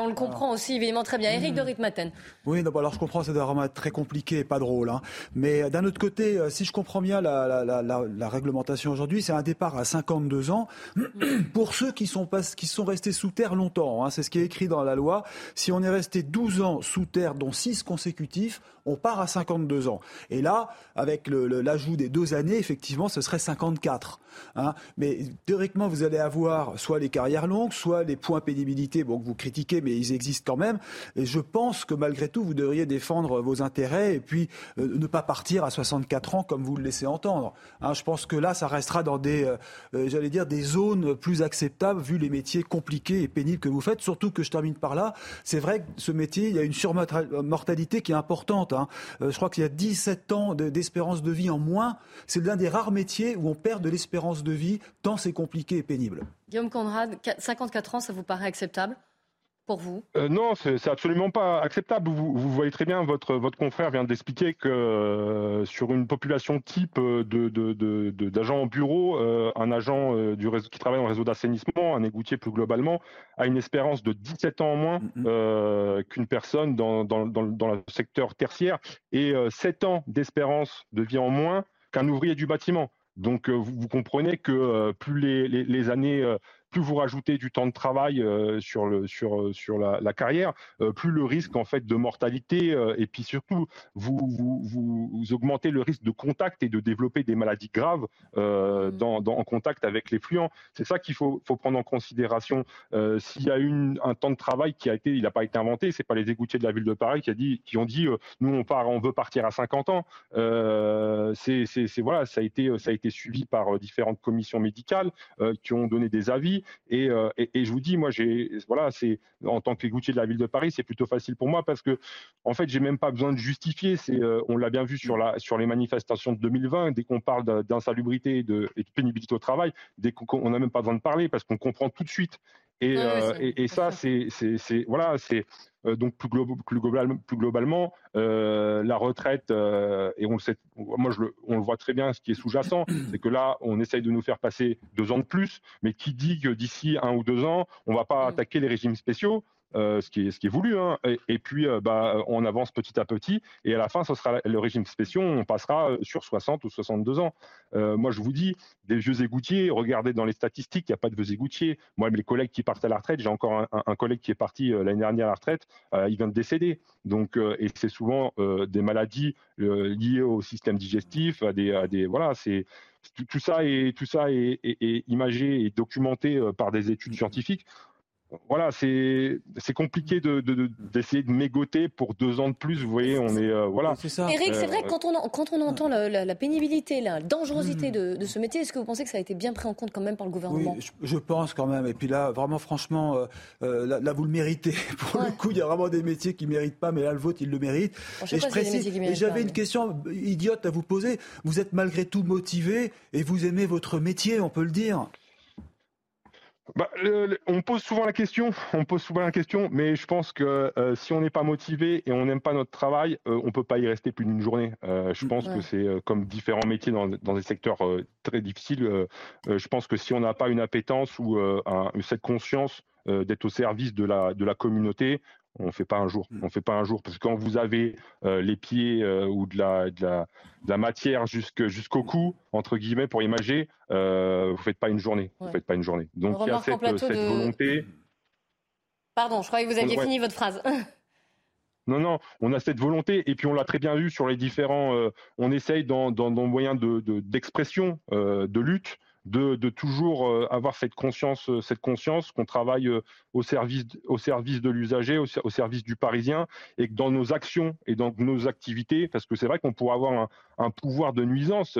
on le comprend aussi, évidemment, très bien. Eric mmh. de Ritmaten. Oui, non, alors je comprends, c'est vraiment très compliqué et pas drôle. Hein. Mais euh, d'un autre côté, euh, si je comprends bien la, réglementation aujourd'hui, c'est un départ à 52 ans [clears throat] pour ceux qui sont, pas, qui sont restés sous terre longtemps. Hein. C'est ce qui est écrit dans la loi. Si on est resté 12 ans sous terre, dont 6 consécutifs, on part à 52 ans. Et là, avec l'ajout des deux années, effectivement, ce serait 54. Hein. Mais théoriquement, vous allez avoir soit les carrières longues, soit les points pénibilité, bon, que vous critiquez, mais ils existent quand même. Et je pense que malgré tout, vous devriez défendre vos intérêts et puis euh, ne pas partir à 64 ans comme vous le laissez entendre. Hein. je pense que là, ça restera dans des, euh, euh, j'allais dire, des zones plus acceptables vu les métiers compliqués et pénibles que vous faites. Surtout que je termine par là, c'est vrai que ce métier, il y a une surmortalité qui est importante. Hein. je crois qu'il y a 17 ans d'espérance de vie en moins. C'est l'un des rares métiers où on perd de l'espérance de vie, tant c'est compliqué et pénible. Guillaume Conrad, 54 ans, ça vous paraît acceptable? Pour vous? Euh, Non, c'est absolument pas acceptable. Vous, voyez très bien, votre, votre confrère vient d'expliquer que euh, sur une population type d'agents de, de, en bureau, euh, un agent du réseau, qui travaille dans le réseau d'assainissement, un égoutier plus globalement, a une espérance de 17 ans en moins mm-hmm. qu'une personne dans, dans, dans, le secteur tertiaire et 7 ans d'espérance de vie en moins qu'un ouvrier du bâtiment. Donc vous, vous, comprenez que plus les, les, les années plus vous rajoutez du temps de travail euh, sur, le, sur, euh, sur la, carrière, euh, plus le risque en fait de mortalité et puis surtout vous, vous, vous, augmentez le risque de contact et de développer des maladies graves mmh. dans, en contact avec les fluents. C'est ça qu'il faut, faut, prendre en considération. S'il y a une, un temps de travail qui a été, il n'a pas été inventé, c'est pas les égoutiers de la ville de Paris qui, a dit, qui ont dit nous on part, on veut partir à 50 ans. c'est voilà, ça a été ça a été suivi par différentes commissions médicales qui ont donné des avis. Et, et, je vous dis, moi, j'ai, voilà, c'est en tant qu'égoutier de la ville de Paris, c'est plutôt facile pour moi parce que, en fait, j'ai même pas besoin de justifier. C'est, on l'a bien vu sur la sur les manifestations de 2020. Dès qu'on parle d'insalubrité et de, et de pénibilité au travail, dès qu'on n'a même pas besoin de parler parce qu'on comprend tout de suite. Et, et, ça, c'est, voilà, c'est euh, donc plus, plus, globalement, euh, la retraite, euh, et on le sait, moi je le, on le voit très bien, ce qui est sous-jacent, [clears throat] c'est que là, on essaye de nous faire passer deux ans de plus, mais qui dit que d'ici un ou deux ans, on ne va pas mm. attaquer les régimes spéciaux euh, ce, qui est, ce qui est voulu. Hein. Et, puis, euh, bah, on avance petit à petit. Et à la fin, ce sera le régime spécial. On passera euh, sur 60 ou 62 ans. moi, je vous dis, des vieux égoutiers, regardez dans les statistiques, il n'y a pas de vieux égoutiers. Moi, les collègues qui partent à la retraite, j'ai encore un, collègue qui est parti l'année dernière à la retraite, il vient de décéder. Donc, et c'est souvent des maladies liées au système digestif, à des, à des voilà, c'est tout, ça est tout ça est, est imagé et documenté par des études scientifiques voilà, c'est compliqué d'essayer de, de, mégoter pour deux ans de plus. Vous voyez, on est euh, voilà. C'est ça. Eric, c'est vrai que euh, quand on, quand on entend la, pénibilité, la dangerosité hmm. de, ce métier, est-ce que vous pensez que ça a été bien pris en compte quand même par le gouvernement? Oui, je, pense quand même. Et puis là, vraiment, franchement, euh, là, vous le méritez. [laughs] Pour le coup, il y a vraiment des métiers qui méritent pas, mais là, le vôtre, il le mérite. et je précise. j'avais une question idiote à vous poser. Vous êtes malgré tout motivé et vous aimez votre métier, on peut le dire bah, on pose souvent la question, on pose souvent la question, mais je pense que euh, si on n'est pas motivé et on n'aime pas notre travail, euh, on peut pas y rester plus d'une journée. Euh, je pense que c'est comme différents métiers dans, des secteurs très difficiles. je pense que si on n'a pas une appétence ou cette conscience d'être au service de la, de la communauté, on fait pas un jour. Mm. On fait pas un jour parce que quand vous avez euh, les pieds euh, ou de la, de la, matière jusqu'au cou entre guillemets pour imager, euh, vous faites pas une journée. Vous faites pas une journée. Donc il y a cette, volonté. Pardon, je croyais que vous aviez fini votre phrase. [laughs] Non, non, on a cette volonté et puis on l'a très bien vu sur les différents. Euh, on essaye dans, dans, dans moyens d'expression, de, de lutte, de, toujours euh, avoir cette conscience, euh, cette conscience qu'on travaille euh, au service, au service de l'usager, au, service du Parisien, et que dans nos actions et dans nos activités, parce que c'est vrai qu'on pourrait avoir un, pouvoir de nuisance.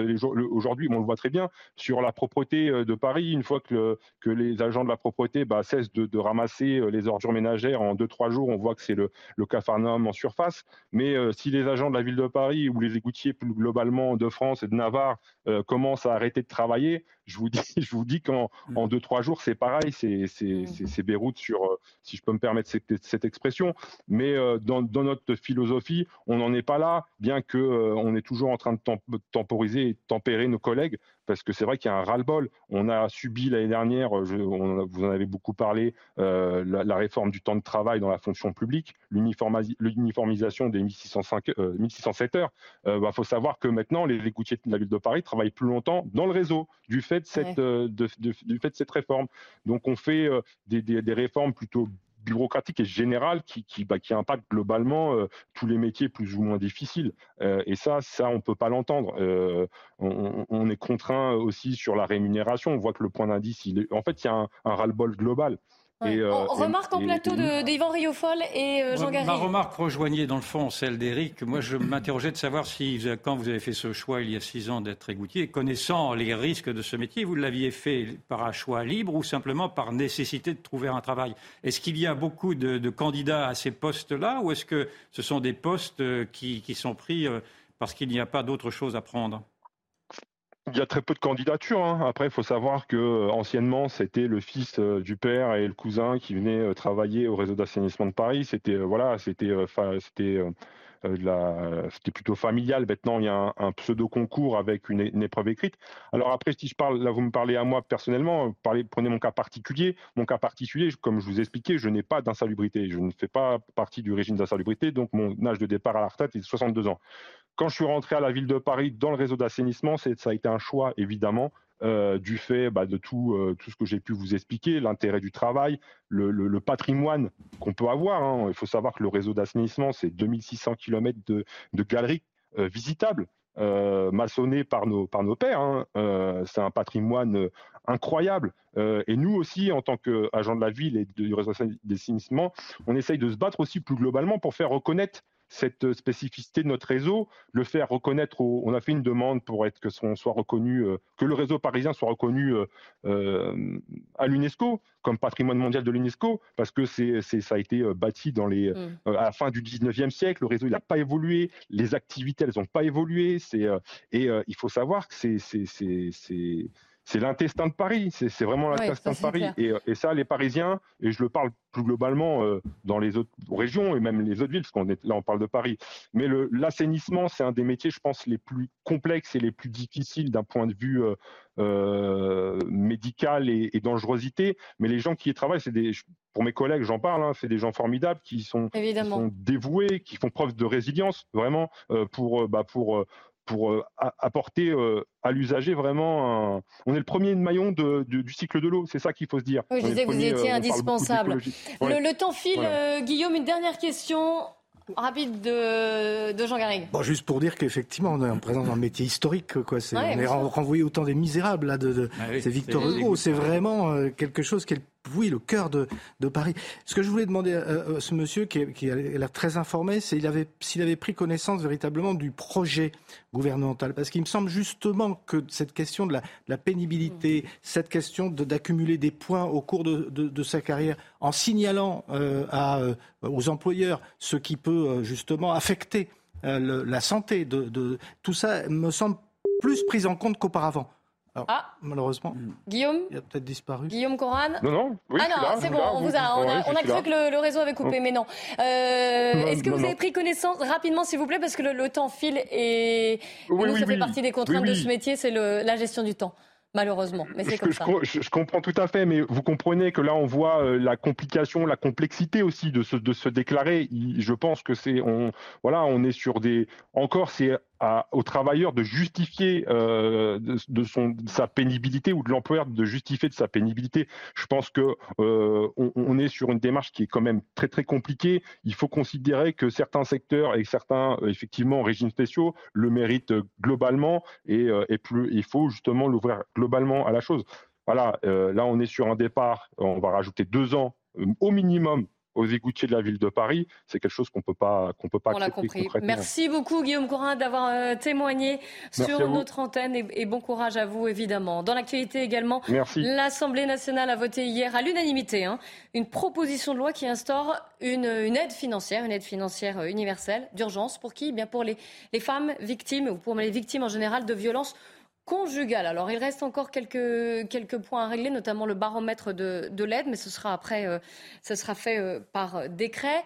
Aujourd'hui, on le voit très bien sur la propreté de Paris. Une fois que, que les agents de la propreté bah, cessent de, ramasser les ordures ménagères en deux trois jours, on voit que c'est le, le en surface. Mais si les agents de la ville de Paris ou les égoutiers plus globalement de France et de Navarre commencent à arrêter de travailler, vous dis, [laughs] je vous dis qu'en mm. en deux trois jours, c'est pareil, c'est c'est mm. Beyrouth sur, euh, si je peux me permettre cette, expression. Mais euh, dans, notre philosophie, on n'en est pas là, bien que euh, on est toujours en train de temporiser et tempérer nos collègues parce que c'est vrai qu'il y a un ras-le-bol. On a subi l'année dernière, euh, vous en avez beaucoup parlé, euh, la, réforme du temps de travail dans la fonction publique, l'uniformisation des 1605, 1607 euh, heures. Il bah, faut savoir que maintenant, les écoutiers de la ville de Paris travaillent plus longtemps dans le réseau du fait de cette, du fait de cette réforme. Donc on fait des, des réformes plutôt bureaucratique et générale qui, bah, impacte globalement euh, tous les métiers plus ou moins difficiles. Euh, et ça, ça, on peut pas l'entendre. Euh, on, est contraint aussi sur la rémunération. On voit que le point d'indice, en fait, il y a un, un ras-le-bol global. Euh, remarque en plateau d'Yvan Riofol et euh, Jean Garry. Ma remarque rejoignait dans le fond celle d'Éric. Moi, je m'interrogeais de savoir si, quand vous avez fait ce choix il y a six ans d'être égoutier, connaissant les risques de ce métier, vous l'aviez fait par un choix libre ou simplement par nécessité de trouver un travail. Est-ce qu'il y a beaucoup de, candidats à ces postes-là ou est-ce que ce sont des postes euh, qui, qui sont pris parce qu'il n'y a pas d'autre chose à prendre? Il y a très peu de candidatures. Hein. Après, il faut savoir que euh, anciennement, c'était le fils euh, du père et le cousin qui venaient euh, travailler au réseau d'assainissement de Paris. C'était voilà, c'était c'était c'était plutôt familial. Maintenant, il y a un, pseudo concours avec une, épreuve écrite. Alors après, si je parle, là, vous me parlez à moi personnellement. Parlez, prenez mon cas particulier. Mon cas particulier, comme je vous ai expliqué, je n'ai pas d'insalubrité. Je ne fais pas partie du régime d'insalubrité. Donc, mon âge de départ à la retraite est de 62 ans. Quand je suis rentré à la ville de Paris dans le réseau d'assainissement, ça a été un choix évidemment euh, du fait bah, de tout, euh, tout ce que j'ai pu vous expliquer, l'intérêt du travail, le, patrimoine qu'on peut avoir. Hein. Il faut savoir que le réseau d'assainissement, c'est 2600 km de, galeries euh, visitables. maçonnées par nos, par nos pères. Hein. c'est un patrimoine incroyable. et nous aussi, en tant qu'agents de la ville et du réseau d'assainissement, on essaye de se battre aussi plus globalement pour faire reconnaître cette spécificité de notre réseau, le faire reconnaître. on a fait une demande pour être que son soit reconnu, que le réseau parisien soit reconnu à l'UNESCO comme patrimoine mondial de l'UNESCO, parce que c'est, ça a été bâti dans les, mmh. à la fin du 19e siècle. Le réseau n'a pas évolué, les activités elles n'ont pas évolué. C'est, et il faut savoir que c'est, c'est, l'intestin de Paris, c'est vraiment l'intestin de Paris. Euh, et, ça, les Parisiens, et je le parle plus globalement euh, dans les autres régions et même les autres villes, parce qu'on est là, on parle de Paris. Mais l'assainissement, c'est un des métiers, je pense, les plus complexes et les plus difficiles d'un point de vue euh, médical et, dangerosité. Mais les gens qui y travaillent, c'est des, pour mes collègues, j'en parle, hein, c'est des gens formidables qui sont, qui sont, dévoués, qui font preuve de résilience, vraiment, pour, bah, pour pour euh, apporter euh, à l'usager vraiment un... On est le premier maillon de, du cycle de l'eau, c'est ça qu'il faut se dire. Oui, je disais que vous étiez euh, indispensable. Le, temps file. Guillaume, une dernière question rapide de, de Jean Garrigue. Bon, juste pour dire qu'effectivement, on est en présence d'un métier historique. Quoi. on est renvoyé au temps des misérables. Là, de, ah c'est Victor Hugo. C'est vraiment quelque chose qui est oui, le cœur de, Paris. Ce que je voulais demander à, ce monsieur qui, qui a l'air très informé, c'est s'il avait, pris connaissance véritablement du projet gouvernemental. Parce qu'il me semble justement que cette question de la, pénibilité, mmh. cette question d'accumuler des points au cours de, sa carrière, en signalant euh, à, euh, aux employeurs ce qui peut euh, justement affecter la santé, de, tout ça me semble plus pris en compte qu'auparavant ah Malheureusement. Guillaume Il a peut-être disparu. Guillaume Coran Non, non. Oui, ah non, c'est bon, on, vous a, on a, cru que le, réseau avait coupé, mais non. Euh, est-ce que vous avez pris connaissance, rapidement s'il vous plaît, parce que le, temps file et, nous, ça fait partie des contraintes de ce métier, c'est la gestion du temps malheureusement. Mais c'est comme ça. Je, comprends tout à fait, mais vous comprenez que là, on voit euh, la complication, la complexité aussi de se, de se déclarer. Je pense que c'est, on, voilà, on est sur des, encore, c'est aux travailleurs de justifier euh, de, son, sa pénibilité ou de l'employeur de justifier de sa pénibilité. Je pense que euh, on, est sur une démarche qui est quand même très très compliquée. Il faut considérer que certains secteurs et certains euh, effectivement régimes spéciaux le méritent globalement et, et plus il faut justement l'ouvrir globalement à la chose. Voilà, là on est sur un départ, on va rajouter deux ans au minimum aux égoutiers de la ville de Paris, c'est quelque chose qu'on peut pas qu'on peut pas On l'a compris. Merci beaucoup Guillaume Corin d'avoir euh, témoigné sur notre antenne et, bon courage à vous évidemment. Dans l'actualité également, l'Assemblée nationale a voté hier à l'unanimité hein, une proposition de loi qui instaure une, aide financière, une aide financière euh, universelle d'urgence pour qui? Eh Bien pour les, les femmes victimes ou pour les victimes en général de violences conjugale. Alors, il reste encore quelques, points à régler, notamment le baromètre de, de l'aide, mais ce sera après, euh, ce sera fait euh, par décret.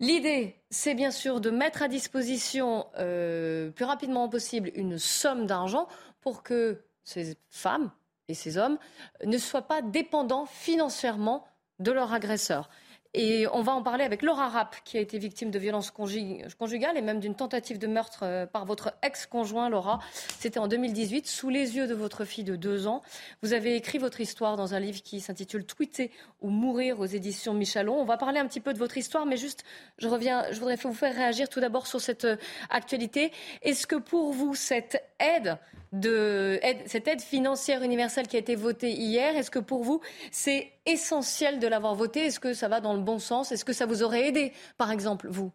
L'idée, c'est bien sûr de mettre à disposition euh, plus rapidement possible une somme d'argent pour que ces femmes et ces hommes ne soient pas dépendants financièrement de leur agresseur. Et on va en parler avec Laura Rapp, qui a été victime de violences conjugales et même d'une tentative de meurtre euh, par votre ex-conjoint, Laura. C'était en 2018, sous les yeux de votre fille de deux ans. Vous avez écrit votre histoire dans un livre qui s'intitule Tweeter ou mourir aux éditions Michalon. On va parler un petit peu de votre histoire, mais juste, je reviens, je voudrais vous faire réagir tout d'abord sur cette euh, actualité. Est-ce que pour vous, cette aide de cette aide financière universelle qui a été votée hier, est-ce que pour vous, c'est essentiel de l'avoir votée Est-ce que ça va dans le bon sens? Est-ce que ça vous aurait aidé, par exemple, vous?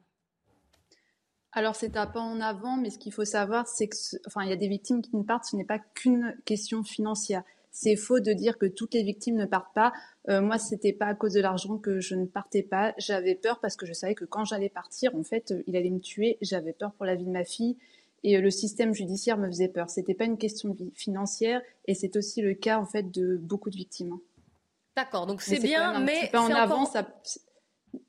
Alors c'est un pas en avant, mais ce qu'il faut savoir, c'est que, il y a des victimes qui ne partent. Ce n'est pas qu'une question financière. C'est faux de dire que toutes les victimes ne partent pas. Euh, moi, c'était pas à cause de l'argent que je ne partais pas. J'avais peur parce que je savais que quand j'allais partir, en fait, il allait me tuer. J'avais peur pour la vie de ma fille et euh, le système judiciaire me faisait peur. C'était pas une question financière et c'est aussi le cas en fait de beaucoup de victimes. D'accord, donc c'est bien, mais en avant, ça,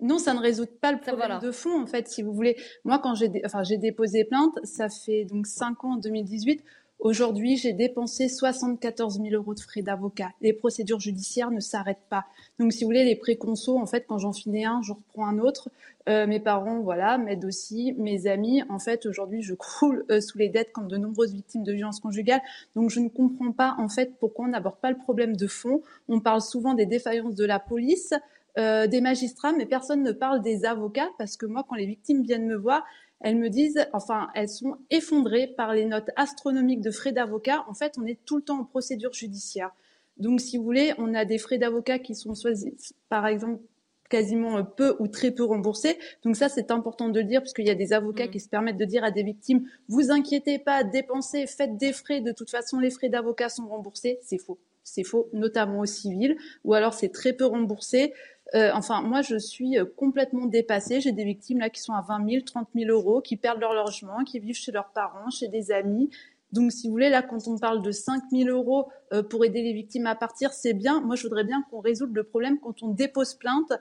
non, ça ne résout pas le problème de fond en fait, si vous voulez. Moi, quand j'ai, enfin, déposé plainte, ça fait donc cinq ans en 2018. Aujourd'hui, j'ai dépensé 74 000 euros de frais d'avocat. Les procédures judiciaires ne s'arrêtent pas. Donc, si vous voulez, les préconsos, en fait, quand j'en finis un, je reprends un autre. Euh, mes parents, voilà, m'aident aussi. Mes amis, en fait, aujourd'hui, je [laughs] croule euh, sous les dettes comme de nombreuses victimes de violences conjugales. Donc, je ne comprends pas, en fait, pourquoi on n'aborde pas le problème de fond. On parle souvent des défaillances de la police. Euh, des magistrats, mais personne ne parle des avocats parce que moi, quand les victimes viennent me voir, elles me disent, enfin, elles sont effondrées par les notes astronomiques de frais d'avocat. En fait, on est tout le temps en procédure judiciaire. Donc, si vous voulez, on a des frais d'avocat qui sont, par exemple, quasiment peu ou très peu remboursés. Donc ça, c'est important de le dire parce qu'il y a des avocats mmh. qui se permettent de dire à des victimes, vous inquiétez pas, dépensez, faites des frais. De toute façon, les frais d'avocat sont remboursés. C'est faux. C'est faux, notamment au civil. Ou alors, c'est très peu remboursé. Euh, enfin, moi, je suis complètement dépassée. J'ai des victimes là qui sont à 20 000, 30 000 euros, qui perdent leur logement, qui vivent chez leurs parents, chez des amis. Donc, si vous voulez, là, quand on parle de 5 000 euros euh, pour aider les victimes à partir, c'est bien. Moi, je voudrais bien qu'on résolve le problème quand on dépose plainte.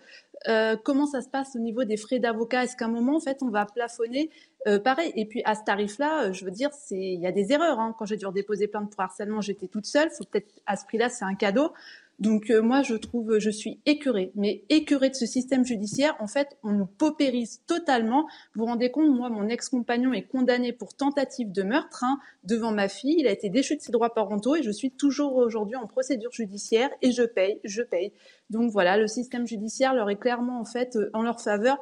Euh, comment ça se passe au niveau des frais d'avocat? Est-ce qu'à un moment, en fait, on va plafonner? Euh, pareil Et puis, à ce tarif-là, je veux dire, il y a des erreurs. Hein. Quand j'ai dû redéposer plainte pour harcèlement, j'étais toute seule. Faut peut-être à ce prix-là, c'est un cadeau. Donc euh, moi, je trouve, je suis écœurée, mais écœurée de ce système judiciaire. En fait, on nous paupérise totalement. Vous vous rendez compte, moi, mon ex-compagnon est condamné pour tentative de meurtre hein, devant ma fille. Il a été déchu de ses droits parentaux et je suis toujours aujourd'hui en procédure judiciaire et je paye, je paye. Donc voilà, le système judiciaire leur est clairement en fait euh, en leur faveur.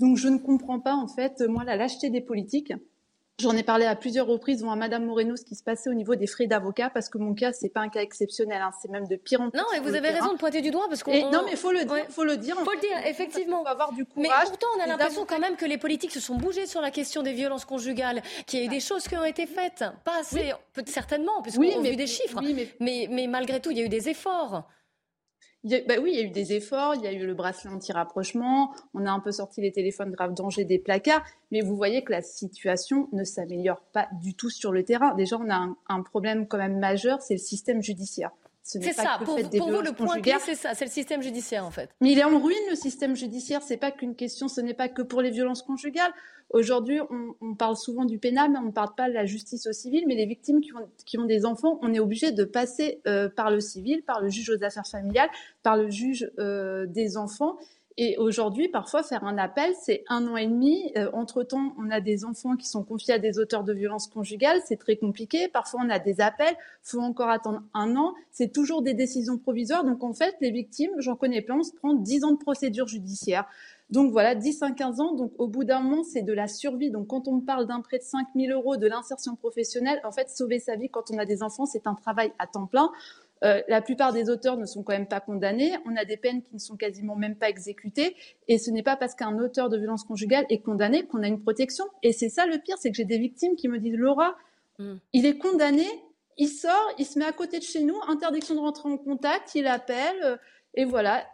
Donc je ne comprends pas en fait, moi, la lâcheté des politiques. J'en ai parlé à plusieurs reprises, dont à Madame Moreno, ce qui se passait au niveau des frais d'avocat, parce que mon cas, c'est pas un cas exceptionnel, hein, c'est même de pire en pire. Non, et vous avez raison de pointer du doigt, parce qu'on. Non, mais faut le dire, faut le dire. Faut le dire, effectivement. Faut avoir du courage. Mais pourtant, on a l'impression quand même que les politiques se sont bougés sur la question des violences conjugales, qu'il y a eu des choses qui ont été faites, pas assez, peut certainement, puisqu'on oui, a vu des chiffres. mais... mais, mais malgré tout, il y a eu des efforts. Bah oui, il y a eu des efforts, il y a eu le bracelet anti-rapprochement, on a un peu sorti les téléphones grave danger des placards, mais vous voyez que la situation ne s'améliore pas du tout sur le terrain. Déjà, on a un problème quand même majeur, c'est le système judiciaire. C'est ça. Pour, vous, le point clé, c'est ça. C'est le système judiciaire, en fait. Mais il est en ruine, le système judiciaire. C'est pas qu'une question. Ce n'est pas que pour les violences conjugales. Aujourd'hui, on, parle souvent du pénal, mais on ne parle pas de la justice au civil. Mais les victimes qui ont, qui ont des enfants, on est obligé de passer euh, par le civil, par le juge aux affaires familiales, par le juge euh, des enfants. Et aujourd'hui, parfois, faire un appel, c'est un an et demi. Euh, entre-temps, on a des enfants qui sont confiés à des auteurs de violences conjugales. C'est très compliqué. Parfois, on a des appels. faut encore attendre un an. C'est toujours des décisions provisoires. Donc, en fait, les victimes, j'en connais plein, on se prend 10 ans de procédure judiciaire. Donc voilà, 10 à 15 ans. Donc au bout d'un moment, c'est de la survie. Donc quand on parle d'un prêt de 5 000 euros, de l'insertion professionnelle, en fait, sauver sa vie quand on a des enfants, c'est un travail à temps plein. Euh, la plupart des auteurs ne sont quand même pas condamnés. On a des peines qui ne sont quasiment même pas exécutées. Et ce n'est pas parce qu'un auteur de violence conjugale est condamné qu'on a une protection. Et c'est ça le pire, c'est que j'ai des victimes qui me disent Laura, mm. il est condamné, il sort, il se met à côté de chez nous, interdiction de rentrer en contact, il appelle, euh, et voilà.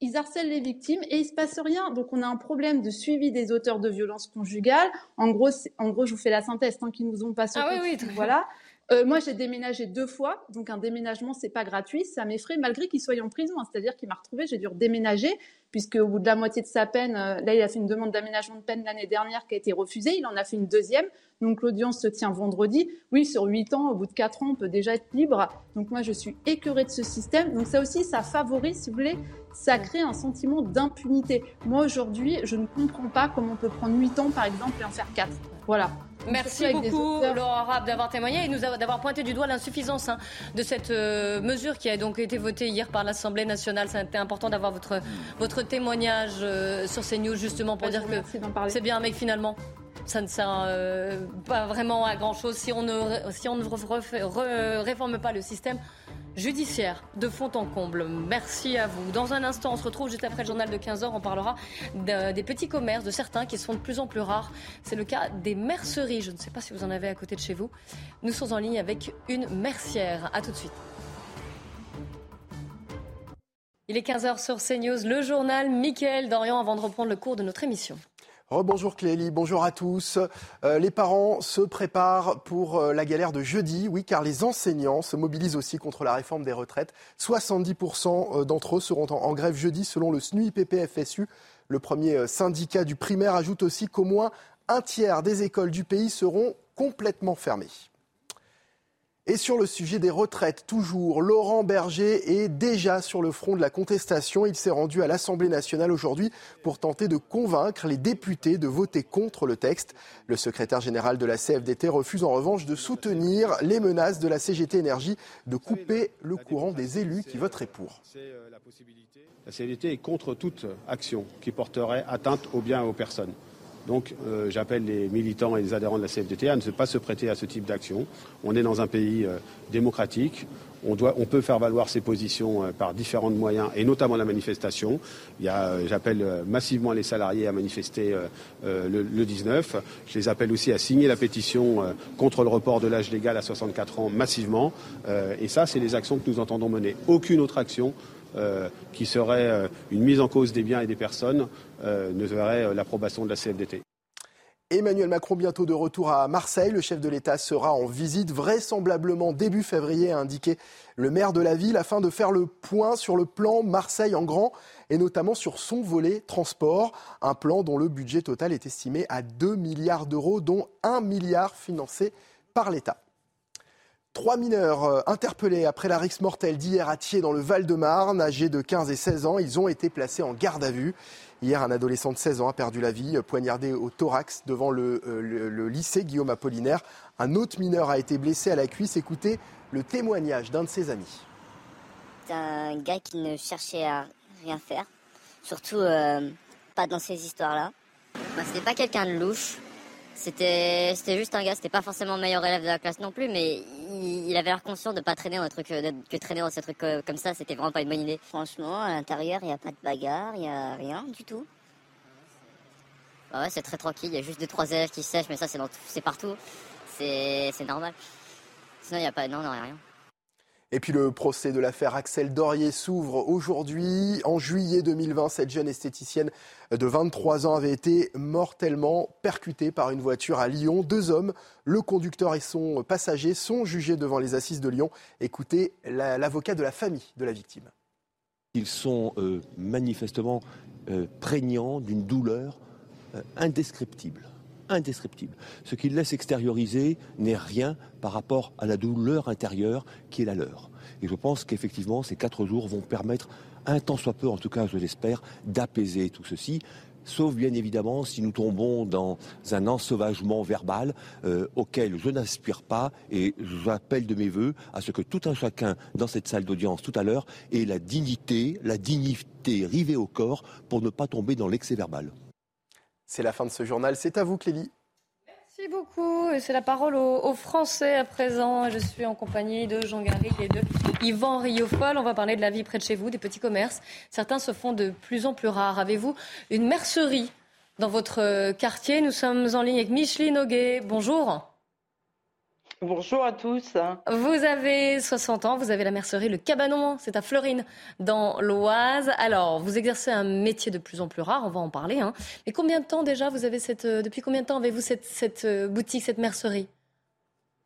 Ils harcèlent les victimes et il se passe rien. Donc on a un problème de suivi des auteurs de violences conjugales. En gros, en gros, je vous fais la synthèse tant qu'ils nous ont pas Ah oui, oui, voilà. Euh, moi, j'ai déménagé deux fois, donc un déménagement, c'est pas gratuit, ça m'effraie malgré qu'il soit en prison. Hein. C'est-à-dire qu'il m'a retrouvé, j'ai dû redéménager, puisque au bout de la moitié de sa peine, euh, là, il a fait une demande d'aménagement de peine l'année dernière qui a été refusée. Il en a fait une deuxième, donc l'audience se tient vendredi. Oui, sur huit ans, au bout de quatre ans, on peut déjà être libre. Donc moi, je suis écœurée de ce système. Donc ça aussi, ça favorise, si vous voulez, ça crée un sentiment d'impunité. Moi, aujourd'hui, je ne comprends pas comment on peut prendre huit ans, par exemple, et en faire quatre. Voilà. Merci beaucoup, Laura Rapp, d'avoir témoigné et nous d'avoir pointé du doigt l'insuffisance hein, de cette euh, mesure qui a donc été votée hier par l'Assemblée nationale. Été important d'avoir votre, votre témoignage euh, sur CNews justement pour dire que c'est bien, mais finalement, ça ne sert euh, pas vraiment à grand chose si on ne, si on ne réforme pas le système judiciaire de fond en comble. Merci à vous. Dans un instant, on se retrouve juste après le journal de 15h. On parlera des petits commerces, de certains qui sont de plus en plus rares. C'est le cas des merceries. Je ne sais pas si vous en avez à côté de chez vous. Nous sommes en ligne avec une mercière. A tout de suite. Il est 15h sur CNews, le journal Mickaël Dorian avant de reprendre le cours de notre émission. Bonjour Clélie, bonjour à tous. Euh, les parents se préparent pour euh, la galère de jeudi, oui, car les enseignants se mobilisent aussi contre la réforme des retraites. 70% euh, d'entre eux seront en, grève jeudi selon le SNUIPP-FSU. Le premier syndicat du primaire ajoute aussi qu'au moins un tiers des écoles du pays seront complètement fermées. Et sur le sujet des retraites, toujours, Laurent Berger est déjà sur le front de la contestation. Il s'est rendu à l'Assemblée nationale aujourd'hui pour tenter de convaincre les députés de voter contre le texte. Le secrétaire général de la CFDT refuse en revanche de soutenir les menaces de la CGT Énergie de couper le courant des élus qui voteraient pour. La CFDT est contre toute action qui porterait atteinte aux biens et aux personnes. Donc euh, j'appelle les militants et les adhérents de la CFDT à ne pas se prêter à ce type d'action. On est dans un pays euh, démocratique. On, doit, on, peut faire valoir ses positions euh, par différents moyens, et notamment la manifestation. J'appelle massivement les salariés à manifester le, le, 19. Je les appelle aussi à signer la pétition contre le report de l'âge légal à 64 ans massivement. et ça, c'est les actions que nous entendons mener. Aucune autre action qui serait une mise en cause des biens et des personnes ne verrait l'approbation de la CFDT. Emmanuel Macron bientôt de retour à Marseille. Le chef de l'État sera en visite vraisemblablement début février, a indiqué le maire de la ville, afin de faire le point sur le plan Marseille en grand et notamment sur son volet transport. Un plan dont le budget total est estimé à 2 milliards d'euros, dont 1 milliard financé par l'État. Trois mineurs euh, interpellés après la rixe mortelle d'hier à Thiers dans le Val-de-Marne, âgés de 15 et 16 ans. Ils ont été placés en garde à vue. Hier, un adolescent de 16 ans a perdu la vie, poignardé au thorax devant le, euh, le lycée Guillaume Apollinaire. Un autre mineur a été blessé à la cuisse. Écoutez le témoignage d'un de ses amis. C'est un gars qui ne cherchait à rien faire, surtout euh, pas dans ces histoires-là. Bah, C'était pas quelqu'un de louche. C'était, c'était juste un gars, c'était pas forcément le meilleur élève de la classe non plus, mais il, avait l'air conscient de pas traîner dans truc, euh, que traîner dans ces trucs euh, comme ça, c'était vraiment pas une bonne idée. Franchement, à l'intérieur, il n'y a pas de bagarre, il n'y a rien du tout. Bah ouais, c'est très tranquille, il y a juste deux trois élèves qui sèchent, mais ça c'est, c'est partout, c'est, c'est normal. Sinon, il n'y a pas, non, non, rien. Et puis le procès de l'affaire Axel Dorier s'ouvre aujourd'hui. En juillet 2020, cette jeune esthéticienne de 23 ans avait été mortellement percutée par une voiture à Lyon. Deux hommes, le conducteur et son passager, sont jugés devant les assises de Lyon. Écoutez l'avocat de la famille de la victime. Ils sont euh, manifestement euh, prégnants d'une douleur euh, indescriptible indescriptible. Ce qu'ils laissent extérioriser n'est rien par rapport à la douleur intérieure qui est la leur. Et je pense qu'effectivement, ces quatre jours vont permettre, un temps soit peu, en tout cas je l'espère, d'apaiser tout ceci. Sauf bien évidemment si nous tombons dans un ensauvagement verbal euh, auquel je n'aspire pas et j'appelle de mes voeux à ce que tout un chacun dans cette salle d'audience tout à l'heure ait la dignité, la dignité rivée au corps pour ne pas tomber dans l'excès verbal. C'est la fin de ce journal. C'est à vous, Clélie. Merci beaucoup. C'est la parole aux, Français à présent. Je suis en compagnie de Jean Garry et de Yvan Riofol. On va parler de la vie près de chez vous, des petits commerces. Certains se font de plus en plus rares. Avez-vous une mercerie dans votre quartier? Nous sommes en ligne avec Micheline Auguet. Bonjour. Bonjour à tous. Vous avez 60 ans, vous avez la mercerie Le Cabanon, c'est à Florine, dans l'Oise. Alors, vous exercez un métier de plus en plus rare, on va en parler. Hein. Mais combien de temps déjà vous avez cette, euh, depuis combien de temps avez-vous cette, cette euh, boutique, cette mercerie?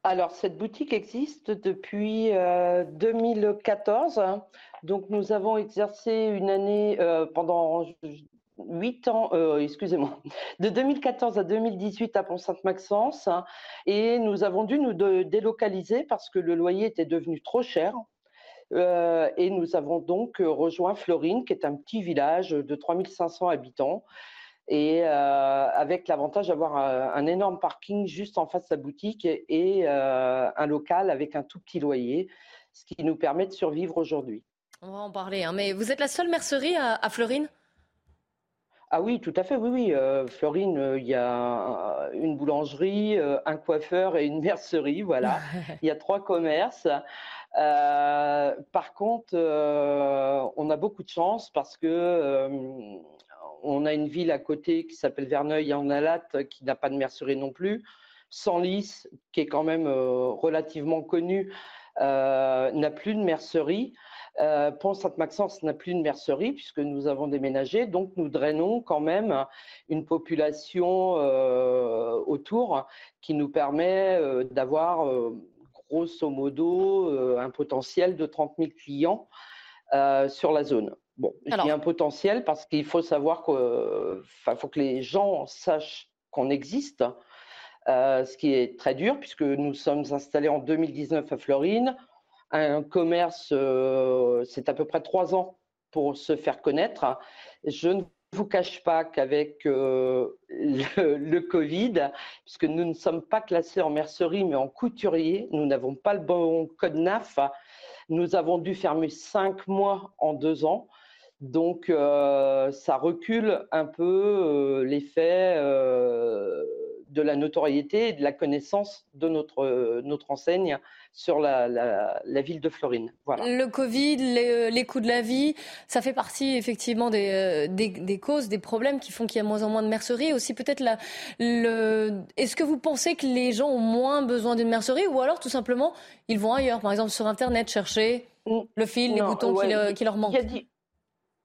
Alors, cette boutique existe depuis 2014. Euh, Donc, nous avons exercé une année pendant 8 ans, euh, excusez-moi, [laughs] de 2014 à 2018 à Pont-Sainte-Maxence. et nous avons dû nous délocaliser parce que le loyer était devenu trop cher. Euh, et nous avons donc rejoint Florine, qui est un petit village de 3500 habitants, et euh, avec l'avantage d'avoir un, énorme parking juste en face de la boutique et, un local avec un tout petit loyer, ce qui nous permet de survivre aujourd'hui. On va en parler, hein. mais vous êtes la seule mercerie à Florine? Ah oui, tout à fait, oui, oui. Euh, Florine, euh, il y a une boulangerie, euh, un coiffeur et une [laughs] mercerie, voilà. Il y a trois commerces. par contre, on a beaucoup de chance parce que on a une ville à côté qui s'appelle Verneuil en Alate qui n'a pas de mercerie non plus. Senlis, qui est quand même relativement connu, n'a plus de mercerie. Euh, Pont-Sainte-Maxence n'a plus de mercerie puisque nous avons déménagé, donc nous drainons quand même une population euh, autour qui nous permet euh, d'avoir grosso modo un potentiel de 30 000 clients sur la zone. Bon, il y a un potentiel parce qu'il faut savoir que, faut que les gens sachent qu'on existe, ce qui est très dur puisque nous sommes installés en 2019 à Florine un commerce, euh, c'est à peu près trois ans pour se faire connaître. Je ne vous cache pas qu'avec euh, [laughs] le, Covid, puisque nous ne sommes pas classés en mercerie mais en couturier, nous n'avons pas le bon code NAF, nous avons dû fermer cinq mois en deux ans, Donc, ça recule un peu l'effet de la notoriété et de la connaissance de notre enseigne sur la, la, ville de Florine. Voilà. Le Covid, les, les, coûts de la vie, ça fait partie effectivement des, des, des causes, des problèmes qui font qu'il y a moins en moins de merceries. Aussi peut-être le... Est-ce que vous pensez que les gens ont moins besoin d'une mercerie ou alors tout simplement ils vont ailleurs, par exemple sur Internet, chercher mm. le fil, les boutons qui, leur manquent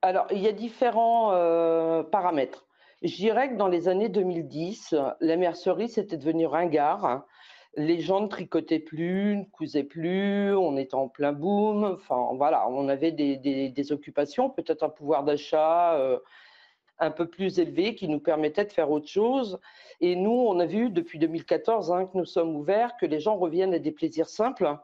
Alors, il y a différents euh, paramètres. Je dirais que dans les années 2010, la mercerie, c'était devenu ringard. Les gens ne tricotaient plus, ne cousaient plus, on était en plein boom. Enfin, voilà, on avait des, occupations, peut-être un pouvoir d'achat euh, un peu plus élevé qui nous permettait de faire autre chose. Et nous, on a vu depuis 2014 hein, que nous sommes ouverts, que les gens reviennent à des plaisirs simples.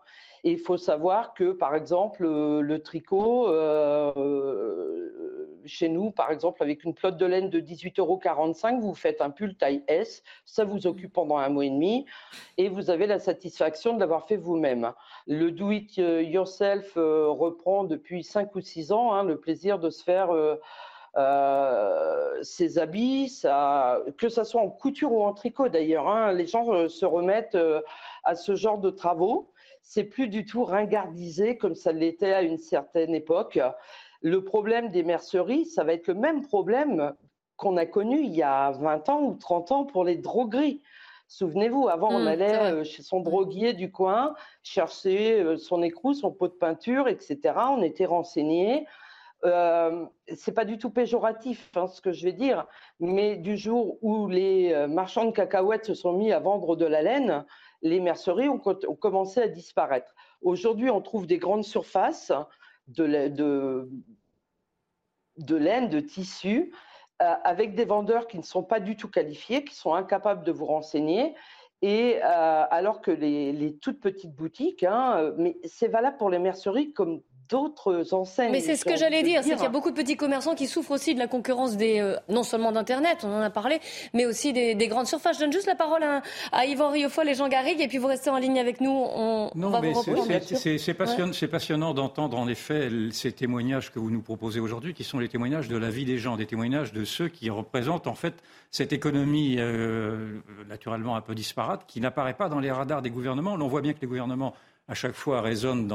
Et il faut savoir que, par exemple, le, tricot, euh, chez nous, par exemple, avec une flotte de laine de 18,45 euros, vous faites un pull taille S, ça vous occupe pendant un mois et demi et vous avez la satisfaction de l'avoir fait vous-même. Le do it yourself euh, reprend depuis 5 ou 6 ans hein, le plaisir de se faire euh, euh, ses habits, ça, que ce soit en couture ou en tricot d'ailleurs. Hein, les gens se remettent à ce genre de travaux. C'est plus du tout ringardisé comme ça l'était à une certaine époque. Le problème des merceries, ça va être le même problème qu'on a connu il y a 20 ans ou 30 ans pour les drogueries. Souvenez-vous, avant, on mmh, allait euh, chez son droguier du coin, chercher euh, son écrou, son pot de peinture, etc. On était renseignés. Euh, c'est pas du tout péjoratif hein, ce que je vais dire, mais du jour où les euh, marchands de cacahuètes se sont mis à vendre de la laine, les merceries ont, ont commencé à disparaître. Aujourd'hui, on trouve des grandes surfaces de, laine, de tissu, euh, avec des vendeurs qui ne sont pas du tout qualifiés, qui sont incapables de vous renseigner. Et euh, alors que les, les, toutes petites boutiques, hein, mais c'est valable pour les merceries comme d'autres enseignes. Mais c'est ce que j'allais dire, c'est qu'il y a beaucoup de petits commerçants qui souffrent aussi de la concurrence des, euh, non seulement d'Internet, on en a parlé, mais aussi des, grandes surfaces. Je donne juste la parole à, à Yvan Riofol et Jean Garrigue, et puis vous restez en ligne avec nous. On, non, va mais vous C'est passionnant, passionnant d'entendre en effet ces témoignages que vous nous proposez aujourd'hui, qui sont les témoignages de la vie des gens, des témoignages de ceux qui représentent en fait cette économie euh, naturellement un peu disparate, qui n'apparaît pas dans les radars des gouvernements. On voit bien que les gouvernements à chaque fois résonne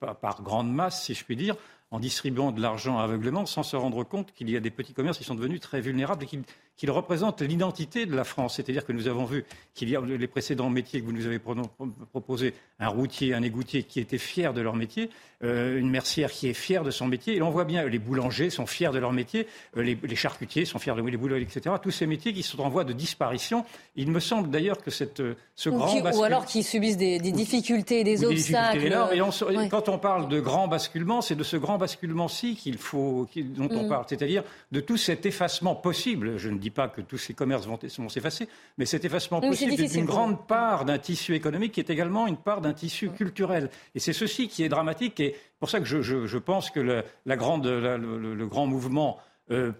par grande masse, si je puis dire, en distribuant de l'argent aveuglément sans se rendre compte qu'il y a des petits commerces qui sont devenus très vulnérables et qui qu'il représente l'identité de la France. C'est-à-dire que nous avons vu qu'il y a les précédents métiers que vous nous avez proposés, un routier, un égoutier qui étaient fiers de leur métier, euh, une mercière qui est fière de son métier. Et l'on voit bien, les boulangers sont fiers de leur métier, euh, les, charcutiers sont fiers de les boulangers, etc. Tous ces métiers qui sont en voie de disparition. Il me semble d'ailleurs que cette, euh, ce ou grand Ou alors qui subissent des, difficultés, des obstacles. et Quand on parle de grand basculement, c'est de ce grand basculement-ci qu'il faut, dont on mm. parle. C'est-à-dire de tout cet effacement possible, je ne dis pas que tous ces commerces vont, s'effacer, mais cet effacement possible d'une grande part d'un tissu économique qui est également une part d'un tissu culturel. Et c'est ceci qui est dramatique. Et pour ça que je, pense que le, la grande, le, grand mouvement euh,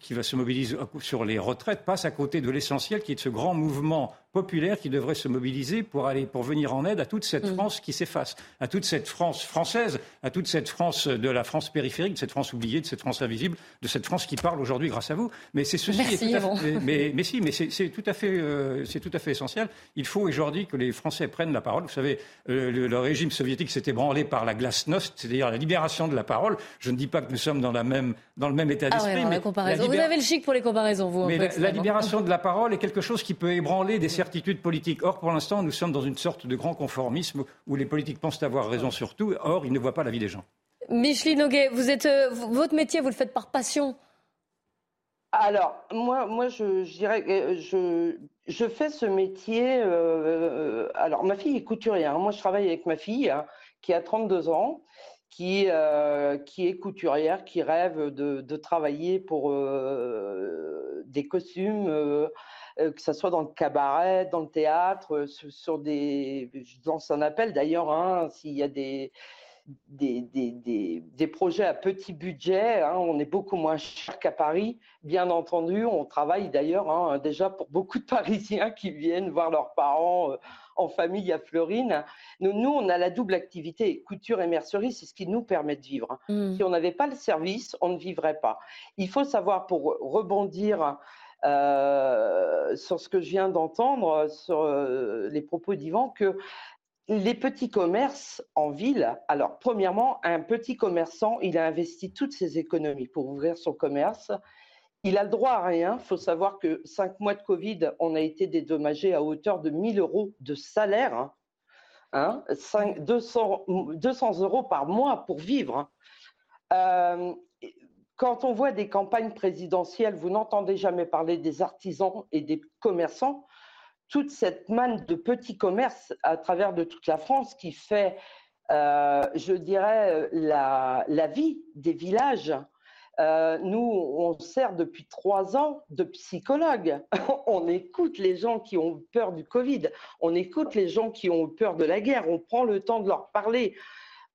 qui va se mobiliser sur les retraites passe à côté de l'essentiel qui est de ce grand mouvement populaire qui devrait se mobiliser pour aller pour venir en aide à toute cette mm. France qui s'efface, à toute cette France française, à toute cette France de la France périphérique, de cette France oubliée, de cette France invisible, de cette France qui parle aujourd'hui grâce à vous. Mais c'est ceci. Merci, à fait, mais, [laughs] mais, si, mais c'est tout à fait, euh, c'est tout à fait essentiel. Il faut aujourd'hui que les Français prennent la parole. Vous savez, euh, le, régime soviétique s'était branlé par la glasnost, c'est-à-dire la libération de la parole. Je ne dis pas que nous sommes dans la même dans le même état ah d'esprit, mais vous avez le chic pour les comparaisons, vous. Mais la, libération de la parole est quelque chose qui peut ébranler des certitudes politiques. Or, pour l'instant, nous sommes dans une sorte de grand conformisme où les politiques pensent avoir raison sur tout. Or, ils ne voient pas la vie des gens. Micheline Noguet, vous êtes, euh, votre métier, vous le faites par passion. Alors, moi, moi je, dirais que je, je fais ce métier. Euh, euh, alors, ma fille est couturière. Moi, je travaille avec ma fille hein, qui a 32 ans qui, euh, qui est couturière, qui rêve de, de travailler pour euh, des costumes, euh, que ce soit dans le cabaret, dans le théâtre, sur, des... Je lance un appel d'ailleurs, hein, s'il y a des, des, des, des, projets à petit budget. Hein, on est beaucoup moins cher qu'à Paris, bien entendu. On travaille d'ailleurs hein, déjà pour beaucoup de Parisiens qui viennent voir leurs parents en famille à Florine. Nous, nous, on a la double activité, couture et mercerie, c'est ce qui nous permet de vivre. Mm. Si on n'avait pas le service, on ne vivrait pas. Il faut savoir, pour rebondir euh, sur ce que je viens d'entendre, sur euh, les propos d'Yvan, que les petits commerces en ville, alors premièrement, un petit commerçant, il a investi toutes ses économies pour ouvrir son commerce. Il a le droit à rien. Il faut savoir que cinq mois de Covid, on a été dédommagé à hauteur de 1000 euros de salaire. Hein, 5, 200, 200, euros par mois pour vivre. Euh, quand on voit des campagnes présidentielles, vous n'entendez jamais parler des artisans et des commerçants. Toute cette manne de petits commerces à travers de toute la France qui fait, euh, je dirais, la, vie des villages. Euh, nous, on sert depuis trois ans de psychologue. [laughs] on écoute les gens qui ont peur du Covid, on écoute les gens qui ont peur de la guerre, on prend le temps de leur parler.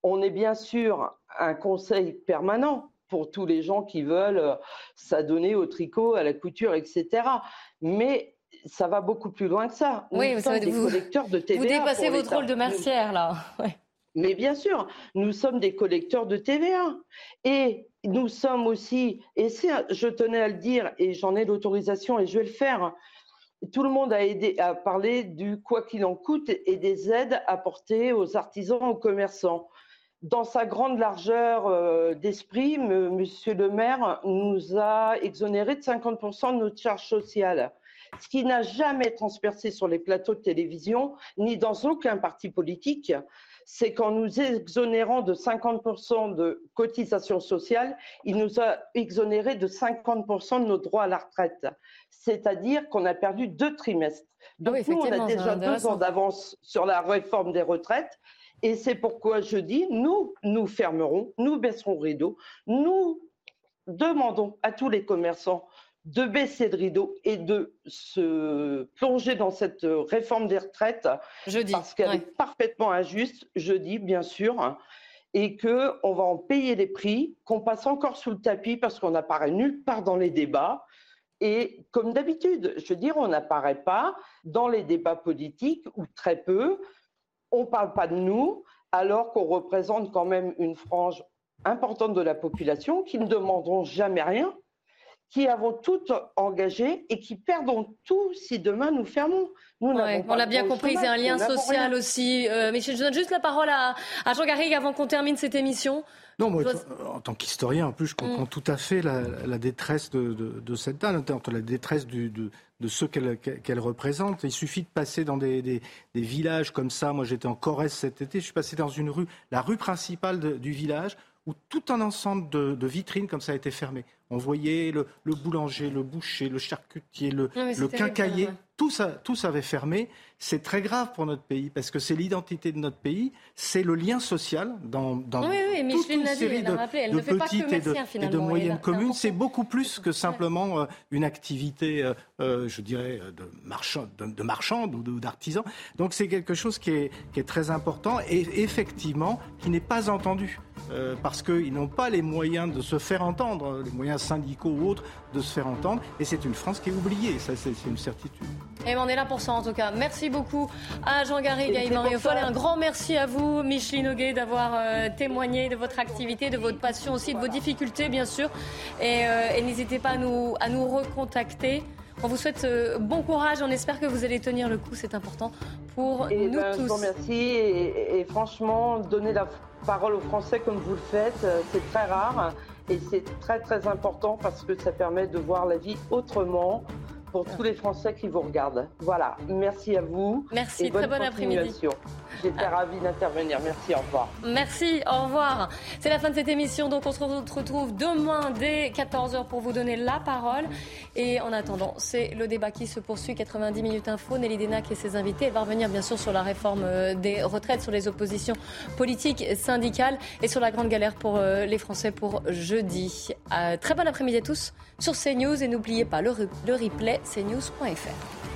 On est bien sûr un conseil permanent pour tous les gens qui veulent s'adonner au tricot, à la couture, etc. Mais ça va beaucoup plus loin que ça. Nous oui, sommes des vous, collecteurs de TVA. Vous dépassez votre rôle de mercière, là. [laughs] Ouais. Mais bien sûr, nous sommes des collecteurs de TVA. Et nous sommes aussi, et je tenais à le dire, et j'en ai l'autorisation et je vais le faire, tout le monde a, aidé, à parler du quoi qu'il en coûte et des aides apportées aux artisans, aux commerçants. Dans sa grande largeur euh, d'esprit, Monsieur le maire nous a exonéré de 50% de notre charge sociale, ce qui n'a jamais transpercé sur les plateaux de télévision, ni dans aucun parti politique c'est qu'en nous exonérant de 50% de cotisations sociales, il nous a exonéré de 50% de nos droits à la retraite. C'est-à-dire qu'on a perdu deux trimestres. Donc ah oui, nous, on a déjà deux ans d'avance sur la réforme des retraites. Et c'est pourquoi je dis, nous, nous fermerons, nous baisserons rideau, nous demandons à tous les commerçants de baisser le rideau et de se plonger dans cette réforme des retraites Jeudi, parce qu'elle ouais. est parfaitement injuste, je dis bien sûr, et que on va en payer les prix, qu'on passe encore sous le tapis parce qu'on n'apparaît nulle part dans les débats. Et comme d'habitude, je veux dire, on n'apparaît pas dans les débats politiques ou très peu. On ne parle pas de nous, alors qu'on représente quand même une frange importante de la population qui ne demanderont jamais rien qui avons toutes engagé et qui perdons tout si demain nous fermons. Nous ouais, on l'a bien compris, c'est un lien social rien. aussi. Euh, Michel, je donne juste la parole à, à Jean Garrigue avant qu'on termine cette émission. Non, moi, en tant qu'historien, en plus, je comprends mm. tout à fait la, la détresse de, de, de, cette dame, la détresse du, de, de ceux qu'elle qu représente. Il suffit de passer dans des, des, des villages comme ça. Moi, j'étais en Corrèze cet été, je suis passé dans une rue, la rue principale de, du village, où tout un ensemble de, de, vitrines comme ça a été fermé. On voyait le, le boulanger, le boucher, le charcutier, le, le quincaillier, ouais. Tout, ça, tout ça avait fermé. C'est très grave pour notre pays parce que c'est l'identité de notre pays, c'est le lien social dans, dans oui, oui, toute une dit, série de, rappelé, de petites et de, et de, moyennes communes. C'est beaucoup plus que simplement euh, une activité, euh, euh, je dirais, de, marchand, de, de marchande ou d'artisan. Donc c'est quelque chose qui est, qui est très important et effectivement qui n'est pas entendu. Euh, parce qu'ils n'ont pas les moyens de se faire entendre, les moyens syndicaux ou autres de se faire entendre. Et c'est une France qui est oubliée, ça c'est une certitude. Et on est là pour ça en tout cas. Merci beaucoup à Jean Garrigue, à Riofol et un grand merci à vous, Micheline Auguet, d'avoir euh, témoigné de votre activité, de votre passion aussi, de vos difficultés bien sûr. Et, euh, et n'hésitez pas à nous, à nous recontacter. On vous souhaite euh, bon courage. On espère que vous allez tenir le coup. C'est important pour et nous ben, tous. Je vous remercie. Et, et, franchement, donner la parole aux Français comme vous le faites, c'est très rare. Et c'est très, très important parce que ça permet de voir la vie autrement pour tous les Français qui vous regardent. Voilà. Merci à vous. Merci. Et bonne très bon après-midi. J'étais ravie d'intervenir. Merci. Au revoir. Merci. Au revoir. C'est la fin de cette émission. Donc, on se retrouve demain dès 14h pour vous donner la parole. Et en attendant, c'est le débat qui se poursuit. 90 minutes info. Nelly Denac et ses invités. Elle va revenir, bien sûr, sur la réforme des retraites, sur les oppositions politiques, syndicales et sur la grande galère pour les Français pour jeudi. Euh, très bon après-midi à tous sur CNews. Et n'oubliez pas le, le replay cnews.fr.